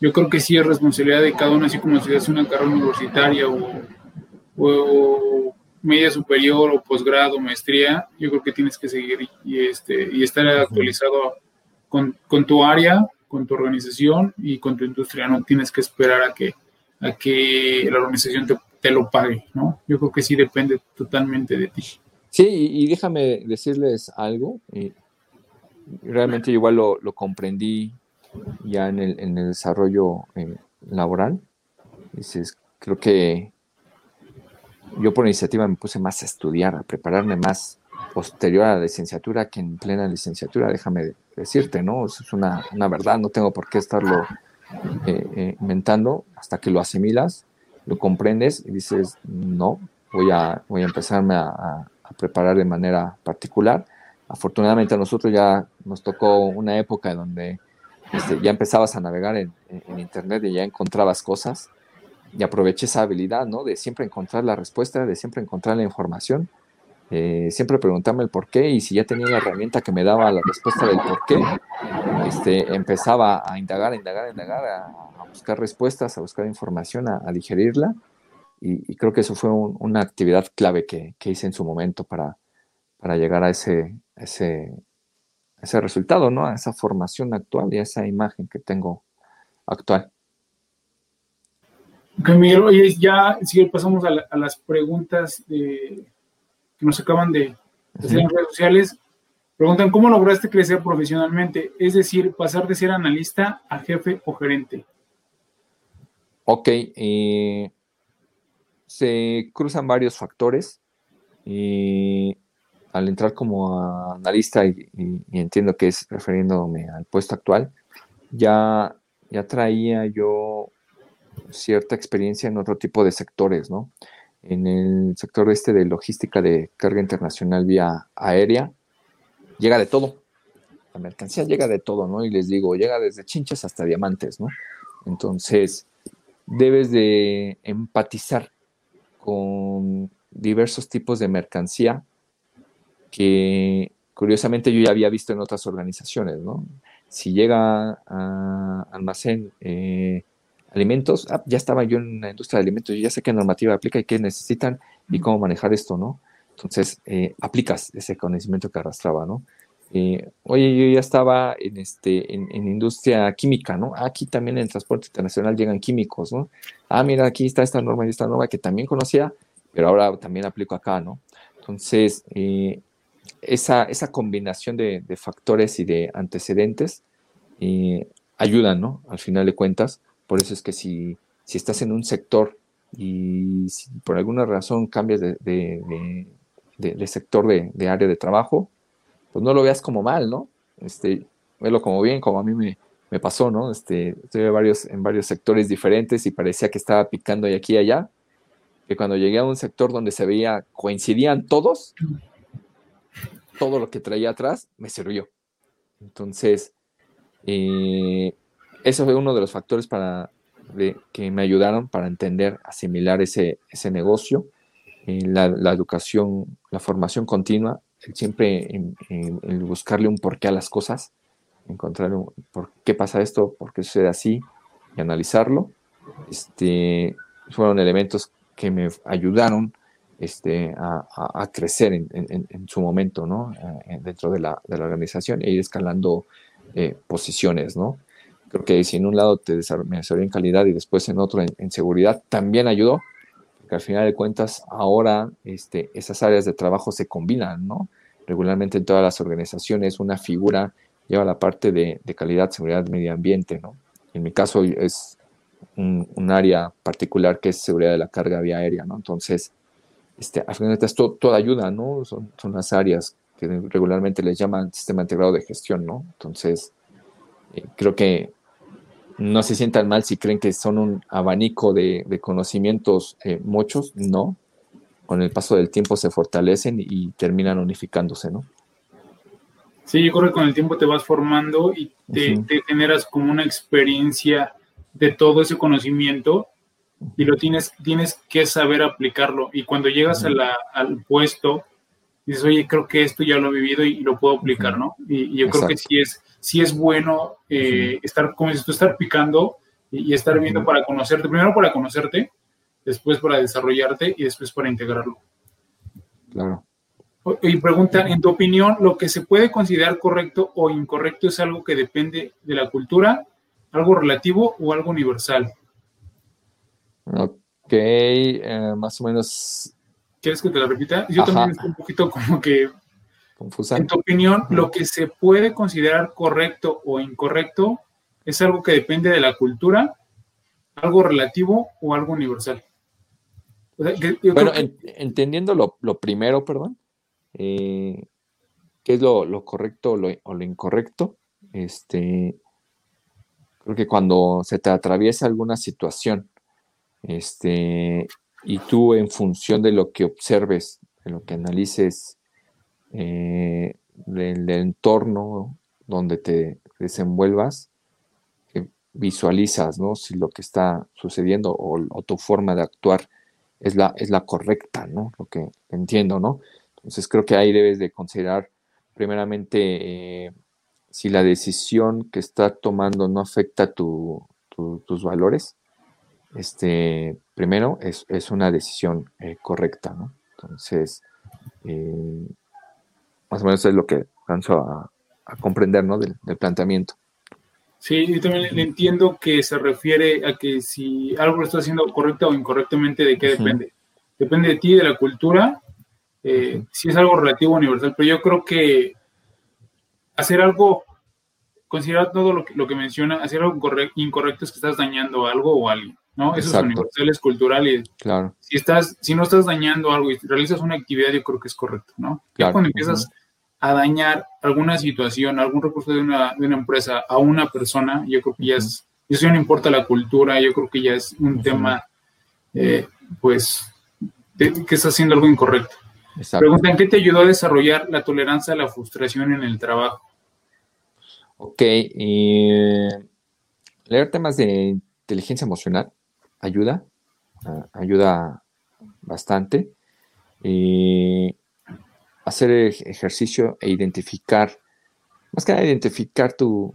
Yo creo que sí es responsabilidad de cada uno, así como si haces una carrera universitaria o, media superior o posgrado, maestría, yo creo que tienes que seguir y, este, y estar actualizado con, tu área, con tu organización y con tu industria. No tienes que esperar a que, a que la organización te, te lo pague, ¿no? Yo creo que sí depende totalmente de ti. Sí, y, déjame decirles algo. Y realmente igual lo, comprendí ya en el, en el desarrollo eh, laboral. Dices, creo que yo por iniciativa me puse más a estudiar, a prepararme más posterior a la licenciatura que en plena licenciatura, déjame decirte, ¿no? Es una, verdad, no tengo por qué estarlo eh, eh, inventando hasta que lo asimilas, lo comprendes y dices, no, voy a, voy a empezarme a, preparar de manera particular. Afortunadamente a nosotros ya nos tocó una época donde este, ya empezabas a navegar en, Internet y ya encontrabas cosas y aproveché esa habilidad, ¿no? De siempre encontrar la respuesta, de siempre encontrar la información, eh, siempre preguntarme el por qué y si ya tenía la herramienta que me daba la respuesta del por qué, este, empezaba a indagar, a indagar, a indagar, a, buscar respuestas, a buscar información, a digerirla y, creo que eso fue una actividad clave que, hice en su momento para, para llegar a ese, ese, ese resultado, ¿no? A esa formación actual y a esa imagen que tengo actual. Ok, Miguel, oye, ya si pasamos a, las preguntas que nos acaban de hacer en redes sociales. Preguntan, ¿cómo lograste crecer profesionalmente? Es decir, pasar de ser analista a jefe o gerente. Ok, eh, se cruzan varios factores y al entrar como analista y, entiendo que es refiriéndome al puesto actual, ya, ya traía yo cierta experiencia en otro tipo de sectores, ¿no? En el sector este de logística de carga internacional vía aérea, llega de todo. La mercancía llega de todo, ¿no? Y les digo, llega desde chinches hasta diamantes, ¿no? Entonces, debes de empatizar con diversos tipos de mercancía que curiosamente yo ya había visto en otras organizaciones, ¿no? Si llega a almacén eh, alimentos, ah, ya estaba yo en la industria de alimentos, yo ya sé qué normativa aplica y qué necesitan y cómo manejar esto, ¿no? Entonces, eh, aplicas ese conocimiento que arrastraba, ¿no? Eh, oye, yo ya estaba en, este, en, industria química, ¿no? Aquí también en transporte internacional llegan químicos, ¿no? Ah, mira, aquí está esta norma y esta norma que también conocía, pero ahora también aplico acá, ¿no? Entonces, eh, esa, esa combinación de, factores y de antecedentes eh, ayudan, ¿no? Al final de cuentas, por eso es que si, si estás en un sector y por alguna razón cambias de, de sector de área de trabajo, pues no lo veas como mal, ¿no? Este, velo como bien, como a mí me, me pasó, ¿no? Este, estuve varios, en varios sectores diferentes y parecía que estaba picando de aquí y allá, que cuando llegué a un sector donde se veía, coincidían todos, todo lo que traía atrás me sirvió. Entonces, eh, eso fue uno de los factores para, que me ayudaron para entender, asimilar ese, ese negocio, eh, la, educación, la formación continua, siempre en, buscarle un porqué a las cosas, encontrar un, por qué pasa esto, por qué sucede así y analizarlo. Este, fueron elementos que me ayudaron este, a, crecer en, su momento, ¿no? Eh, dentro de la, de la, organización e ir escalando eh, posiciones, ¿no? Creo que si en un lado te desarrollé en calidad y después en otro en, seguridad, también ayudó, porque al final de cuentas ahora este, esas áreas de trabajo se combinan, ¿no? Regularmente en todas las organizaciones una figura lleva la parte de, de calidad, seguridad, medio ambiente, ¿no? En mi caso es un, área particular que es seguridad de la carga vía aérea, ¿no? Entonces, este, al final de cuentas, todo, ayuda, ¿no? Son, son las áreas que regularmente les llaman sistema integrado de gestión, ¿no? Entonces, eh, creo que no se sientan mal si creen que son un abanico de, conocimientos eh, muchos, no. Con el paso del tiempo se fortalecen y terminan unificándose, ¿no? Sí, yo creo que con el tiempo te vas formando y te, te generas como una experiencia de todo ese conocimiento y lo tienes, tienes que saber aplicarlo. Y cuando llegas al puesto, dices, oye, creo que esto ya lo he vivido y, lo puedo aplicar, ¿no? Y, yo creo que sí es, sí es bueno eh, estar, como dices tú, estar picando y, estar viendo para conocerte, primero para conocerte, después para desarrollarte y después para integrarlo. Claro. Y pregunta, en tu opinión, ¿lo que se puede considerar correcto o incorrecto es algo que depende de la cultura ¿Algo relativo o algo universal? Ok, eh, más o menos. ¿Quieres que te la repita? Yo también estoy un poquito como que. Confusa. En tu opinión, lo que se puede considerar correcto o incorrecto es algo que depende de la cultura, algo relativo o algo universal. bueno, entendiendo lo, primero, perdón, eh, qué es lo, correcto o lo, incorrecto, este, Creo que cuando se te atraviesa alguna situación, este, y tú en función de lo que observes, de lo que analices, eh, del, entorno donde te desenvuelvas, visualizas, ¿no? Si lo que está sucediendo o, tu forma de actuar es la, es la correcta, ¿no? Lo que entiendo, ¿no? Entonces creo que ahí debes de considerar primeramente eh, si la decisión que está tomando no afecta tus valores, este, primero es, una decisión eh, correcta, ¿no? Entonces, eh, más o menos es lo que alcanzo a, comprender, ¿no? Del, planteamiento. Sí, yo también entiendo que se refiere a que si algo lo está haciendo correcta o incorrectamente, ¿de qué depende? Depende de ti, de la cultura, eh, si es algo relativo universal, pero yo creo que hacer algo, considerar todo lo que, lo que menciona, hacer algo incorrecto es que estás dañando algo o alguien, ¿no? Eso es universal, es cultural y claro. si, estás, si no estás dañando algo y realizas una actividad, yo creo que es correcto, ¿no? Ya cuando empiezas a dañar alguna situación, algún recurso de una, de una empresa a una persona, yo creo que ya es, eso ya no importa la cultura, yo creo que ya es un tema, eh, pues, que está haciendo algo incorrecto. Preguntan, ¿qué te ayudó a desarrollar la tolerancia a la frustración en el trabajo? Ok, leer temas de inteligencia emocional ayuda, ah, ayuda bastante. hacer ejercicio e identificar, más que nada identificar tu,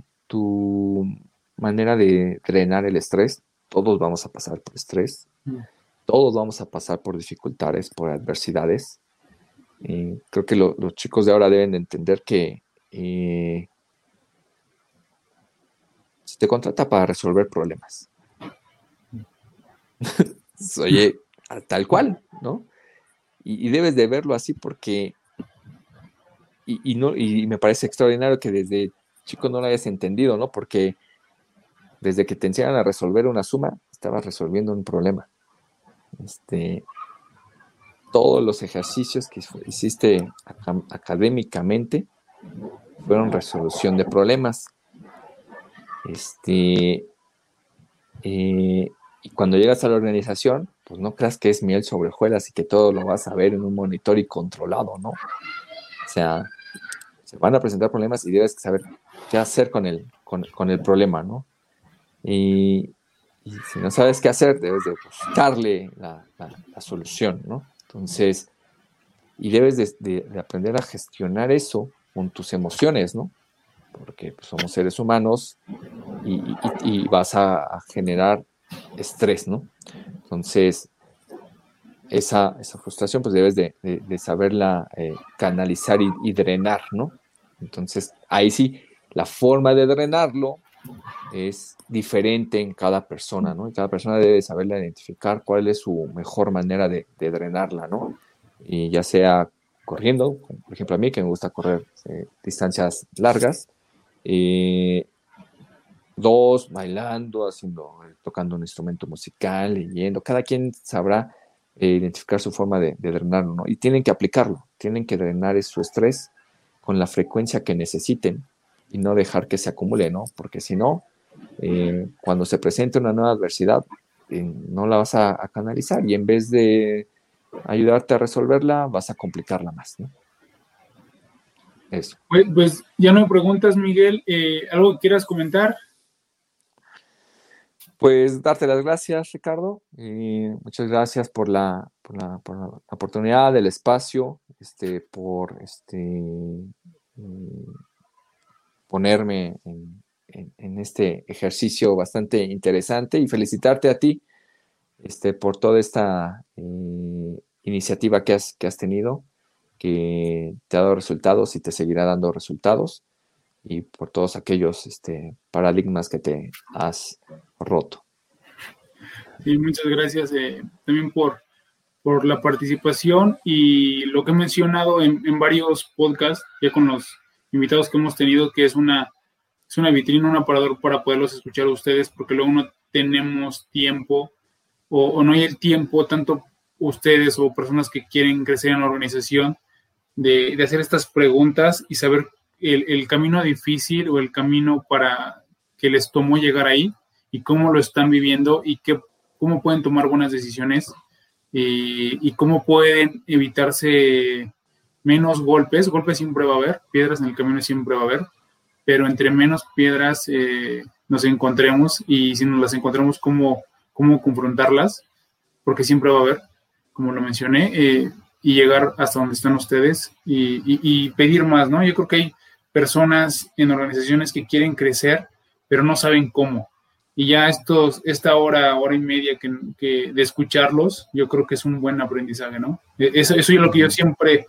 manera de drenar el estrés. Todos vamos a pasar por estrés, mm. todos vamos a pasar por dificultades, por adversidades. creo que los chicos de ahora deben de entender que eh, se te contrata para resolver problemas. Oye, tal cual, ¿no? Y, debes de verlo así porque, y, no, y me parece extraordinario que desde chico no lo hayas entendido, ¿no? Porque desde que te enseñan a resolver una suma, estabas resolviendo un problema. Este, todos los ejercicios que hiciste académicamente fueron resolución de problemas. Este, eh, y cuando llegas a la organización, pues no creas que es miel sobre hojuelas y que todo lo vas a ver en un monitor y controlado, ¿no? O sea, se van a presentar problemas y debes saber qué hacer con el, con, el problema, ¿no? Y, si no sabes qué hacer, debes de buscarle la, solución, ¿no? Entonces, y debes de, aprender a gestionar eso con tus emociones, ¿no? Porque pues, somos seres humanos y, vas a, generar estrés, ¿no? Entonces, esa, frustración, pues debes de, saberla eh, canalizar y, drenar, ¿no? Entonces, ahí sí, la forma de drenarlo es diferente en cada persona, ¿no? Y cada persona debe saberla identificar cuál es su mejor manera de, drenarla, ¿no? Y ya sea corriendo, por ejemplo a mí que me gusta correr eh, distancias largas, eh, dos, bailando, haciendo, tocando un instrumento musical, leyendo, cada quien sabrá eh, identificar su forma de, drenarlo, ¿no? Y tienen que aplicarlo, tienen que drenar su estrés con la frecuencia que necesiten y no dejar que se acumule, ¿no? Porque si no, eh, cuando se presente una nueva adversidad, eh, no la vas a, canalizar y en vez de ayudarte a resolverla, vas a complicarla más, ¿no? Eso. Pues, pues ya no me preguntas, Miguel, eh, ¿algo que quieras comentar? Pues darte las gracias, Ricardo. muchas gracias por la, por la, por la oportunidad, el espacio, este, por este, ponerme en, este ejercicio bastante interesante y felicitarte a ti este, por toda esta eh, iniciativa que has, que has tenido, que te ha dado resultados y te seguirá dando resultados, y por todos aquellos este, paradigmas que te has roto. Y muchas gracias eh, también por, por la participación y lo que he mencionado en, en varios podcasts, ya con los invitados que hemos tenido, que es una, es una vitrina, un aparador para poderlos escuchar a ustedes, porque luego no tenemos tiempo o, no hay el tiempo, tanto ustedes o personas que quieren crecer en la organización, de, hacer estas preguntas y saber el, el, camino difícil o el camino para que les tomó llegar ahí y cómo lo están viviendo y qué, cómo pueden tomar buenas decisiones y, y cómo pueden evitarse menos golpes, golpes siempre va a haber, piedras en el camino siempre va a haber, pero entre menos piedras eh, nos encontremos y si nos las encontramos, cómo, cómo confrontarlas, porque siempre va a haber, como lo mencioné, eh, y llegar hasta donde están ustedes y, pedir más, ¿no? Yo creo que hay personas en organizaciones que quieren crecer, pero no saben cómo. Y ya estos, esta hora, hora y media que, de escucharlos, yo creo que es un buen aprendizaje, ¿no? E, eso, eso es lo que yo siempre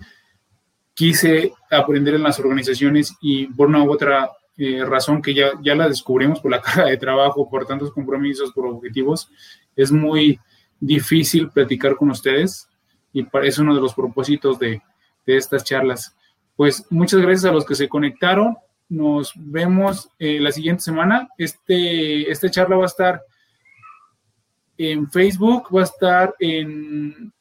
quise aprender en las organizaciones y por una u otra eh, razón que ya, ya la descubrimos por la carga de trabajo, por tantos compromisos, por objetivos, es muy difícil platicar con ustedes y es uno de los propósitos de, estas charlas. Pues muchas gracias a los que se conectaron. Nos vemos eh, la siguiente semana. Este, esta charla va a estar en Facebook, va a estar en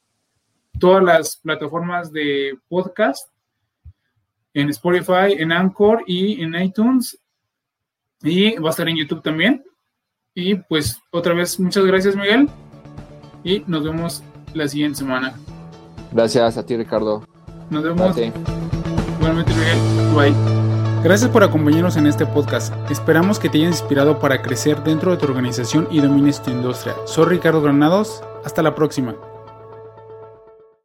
todas las plataformas de podcast en Spotify, en Anchor y en iTunes. Y va a estar en YouTube también. Y pues otra vez, muchas gracias Miguel. Y nos vemos la siguiente semana. Gracias a ti Ricardo. Nos vemos. Igualmente Miguel. Bye. Gracias por acompañarnos en este podcast. Esperamos que te hayas inspirado para crecer dentro de tu organización y domines tu industria. Soy Ricardo Granados. Hasta la próxima.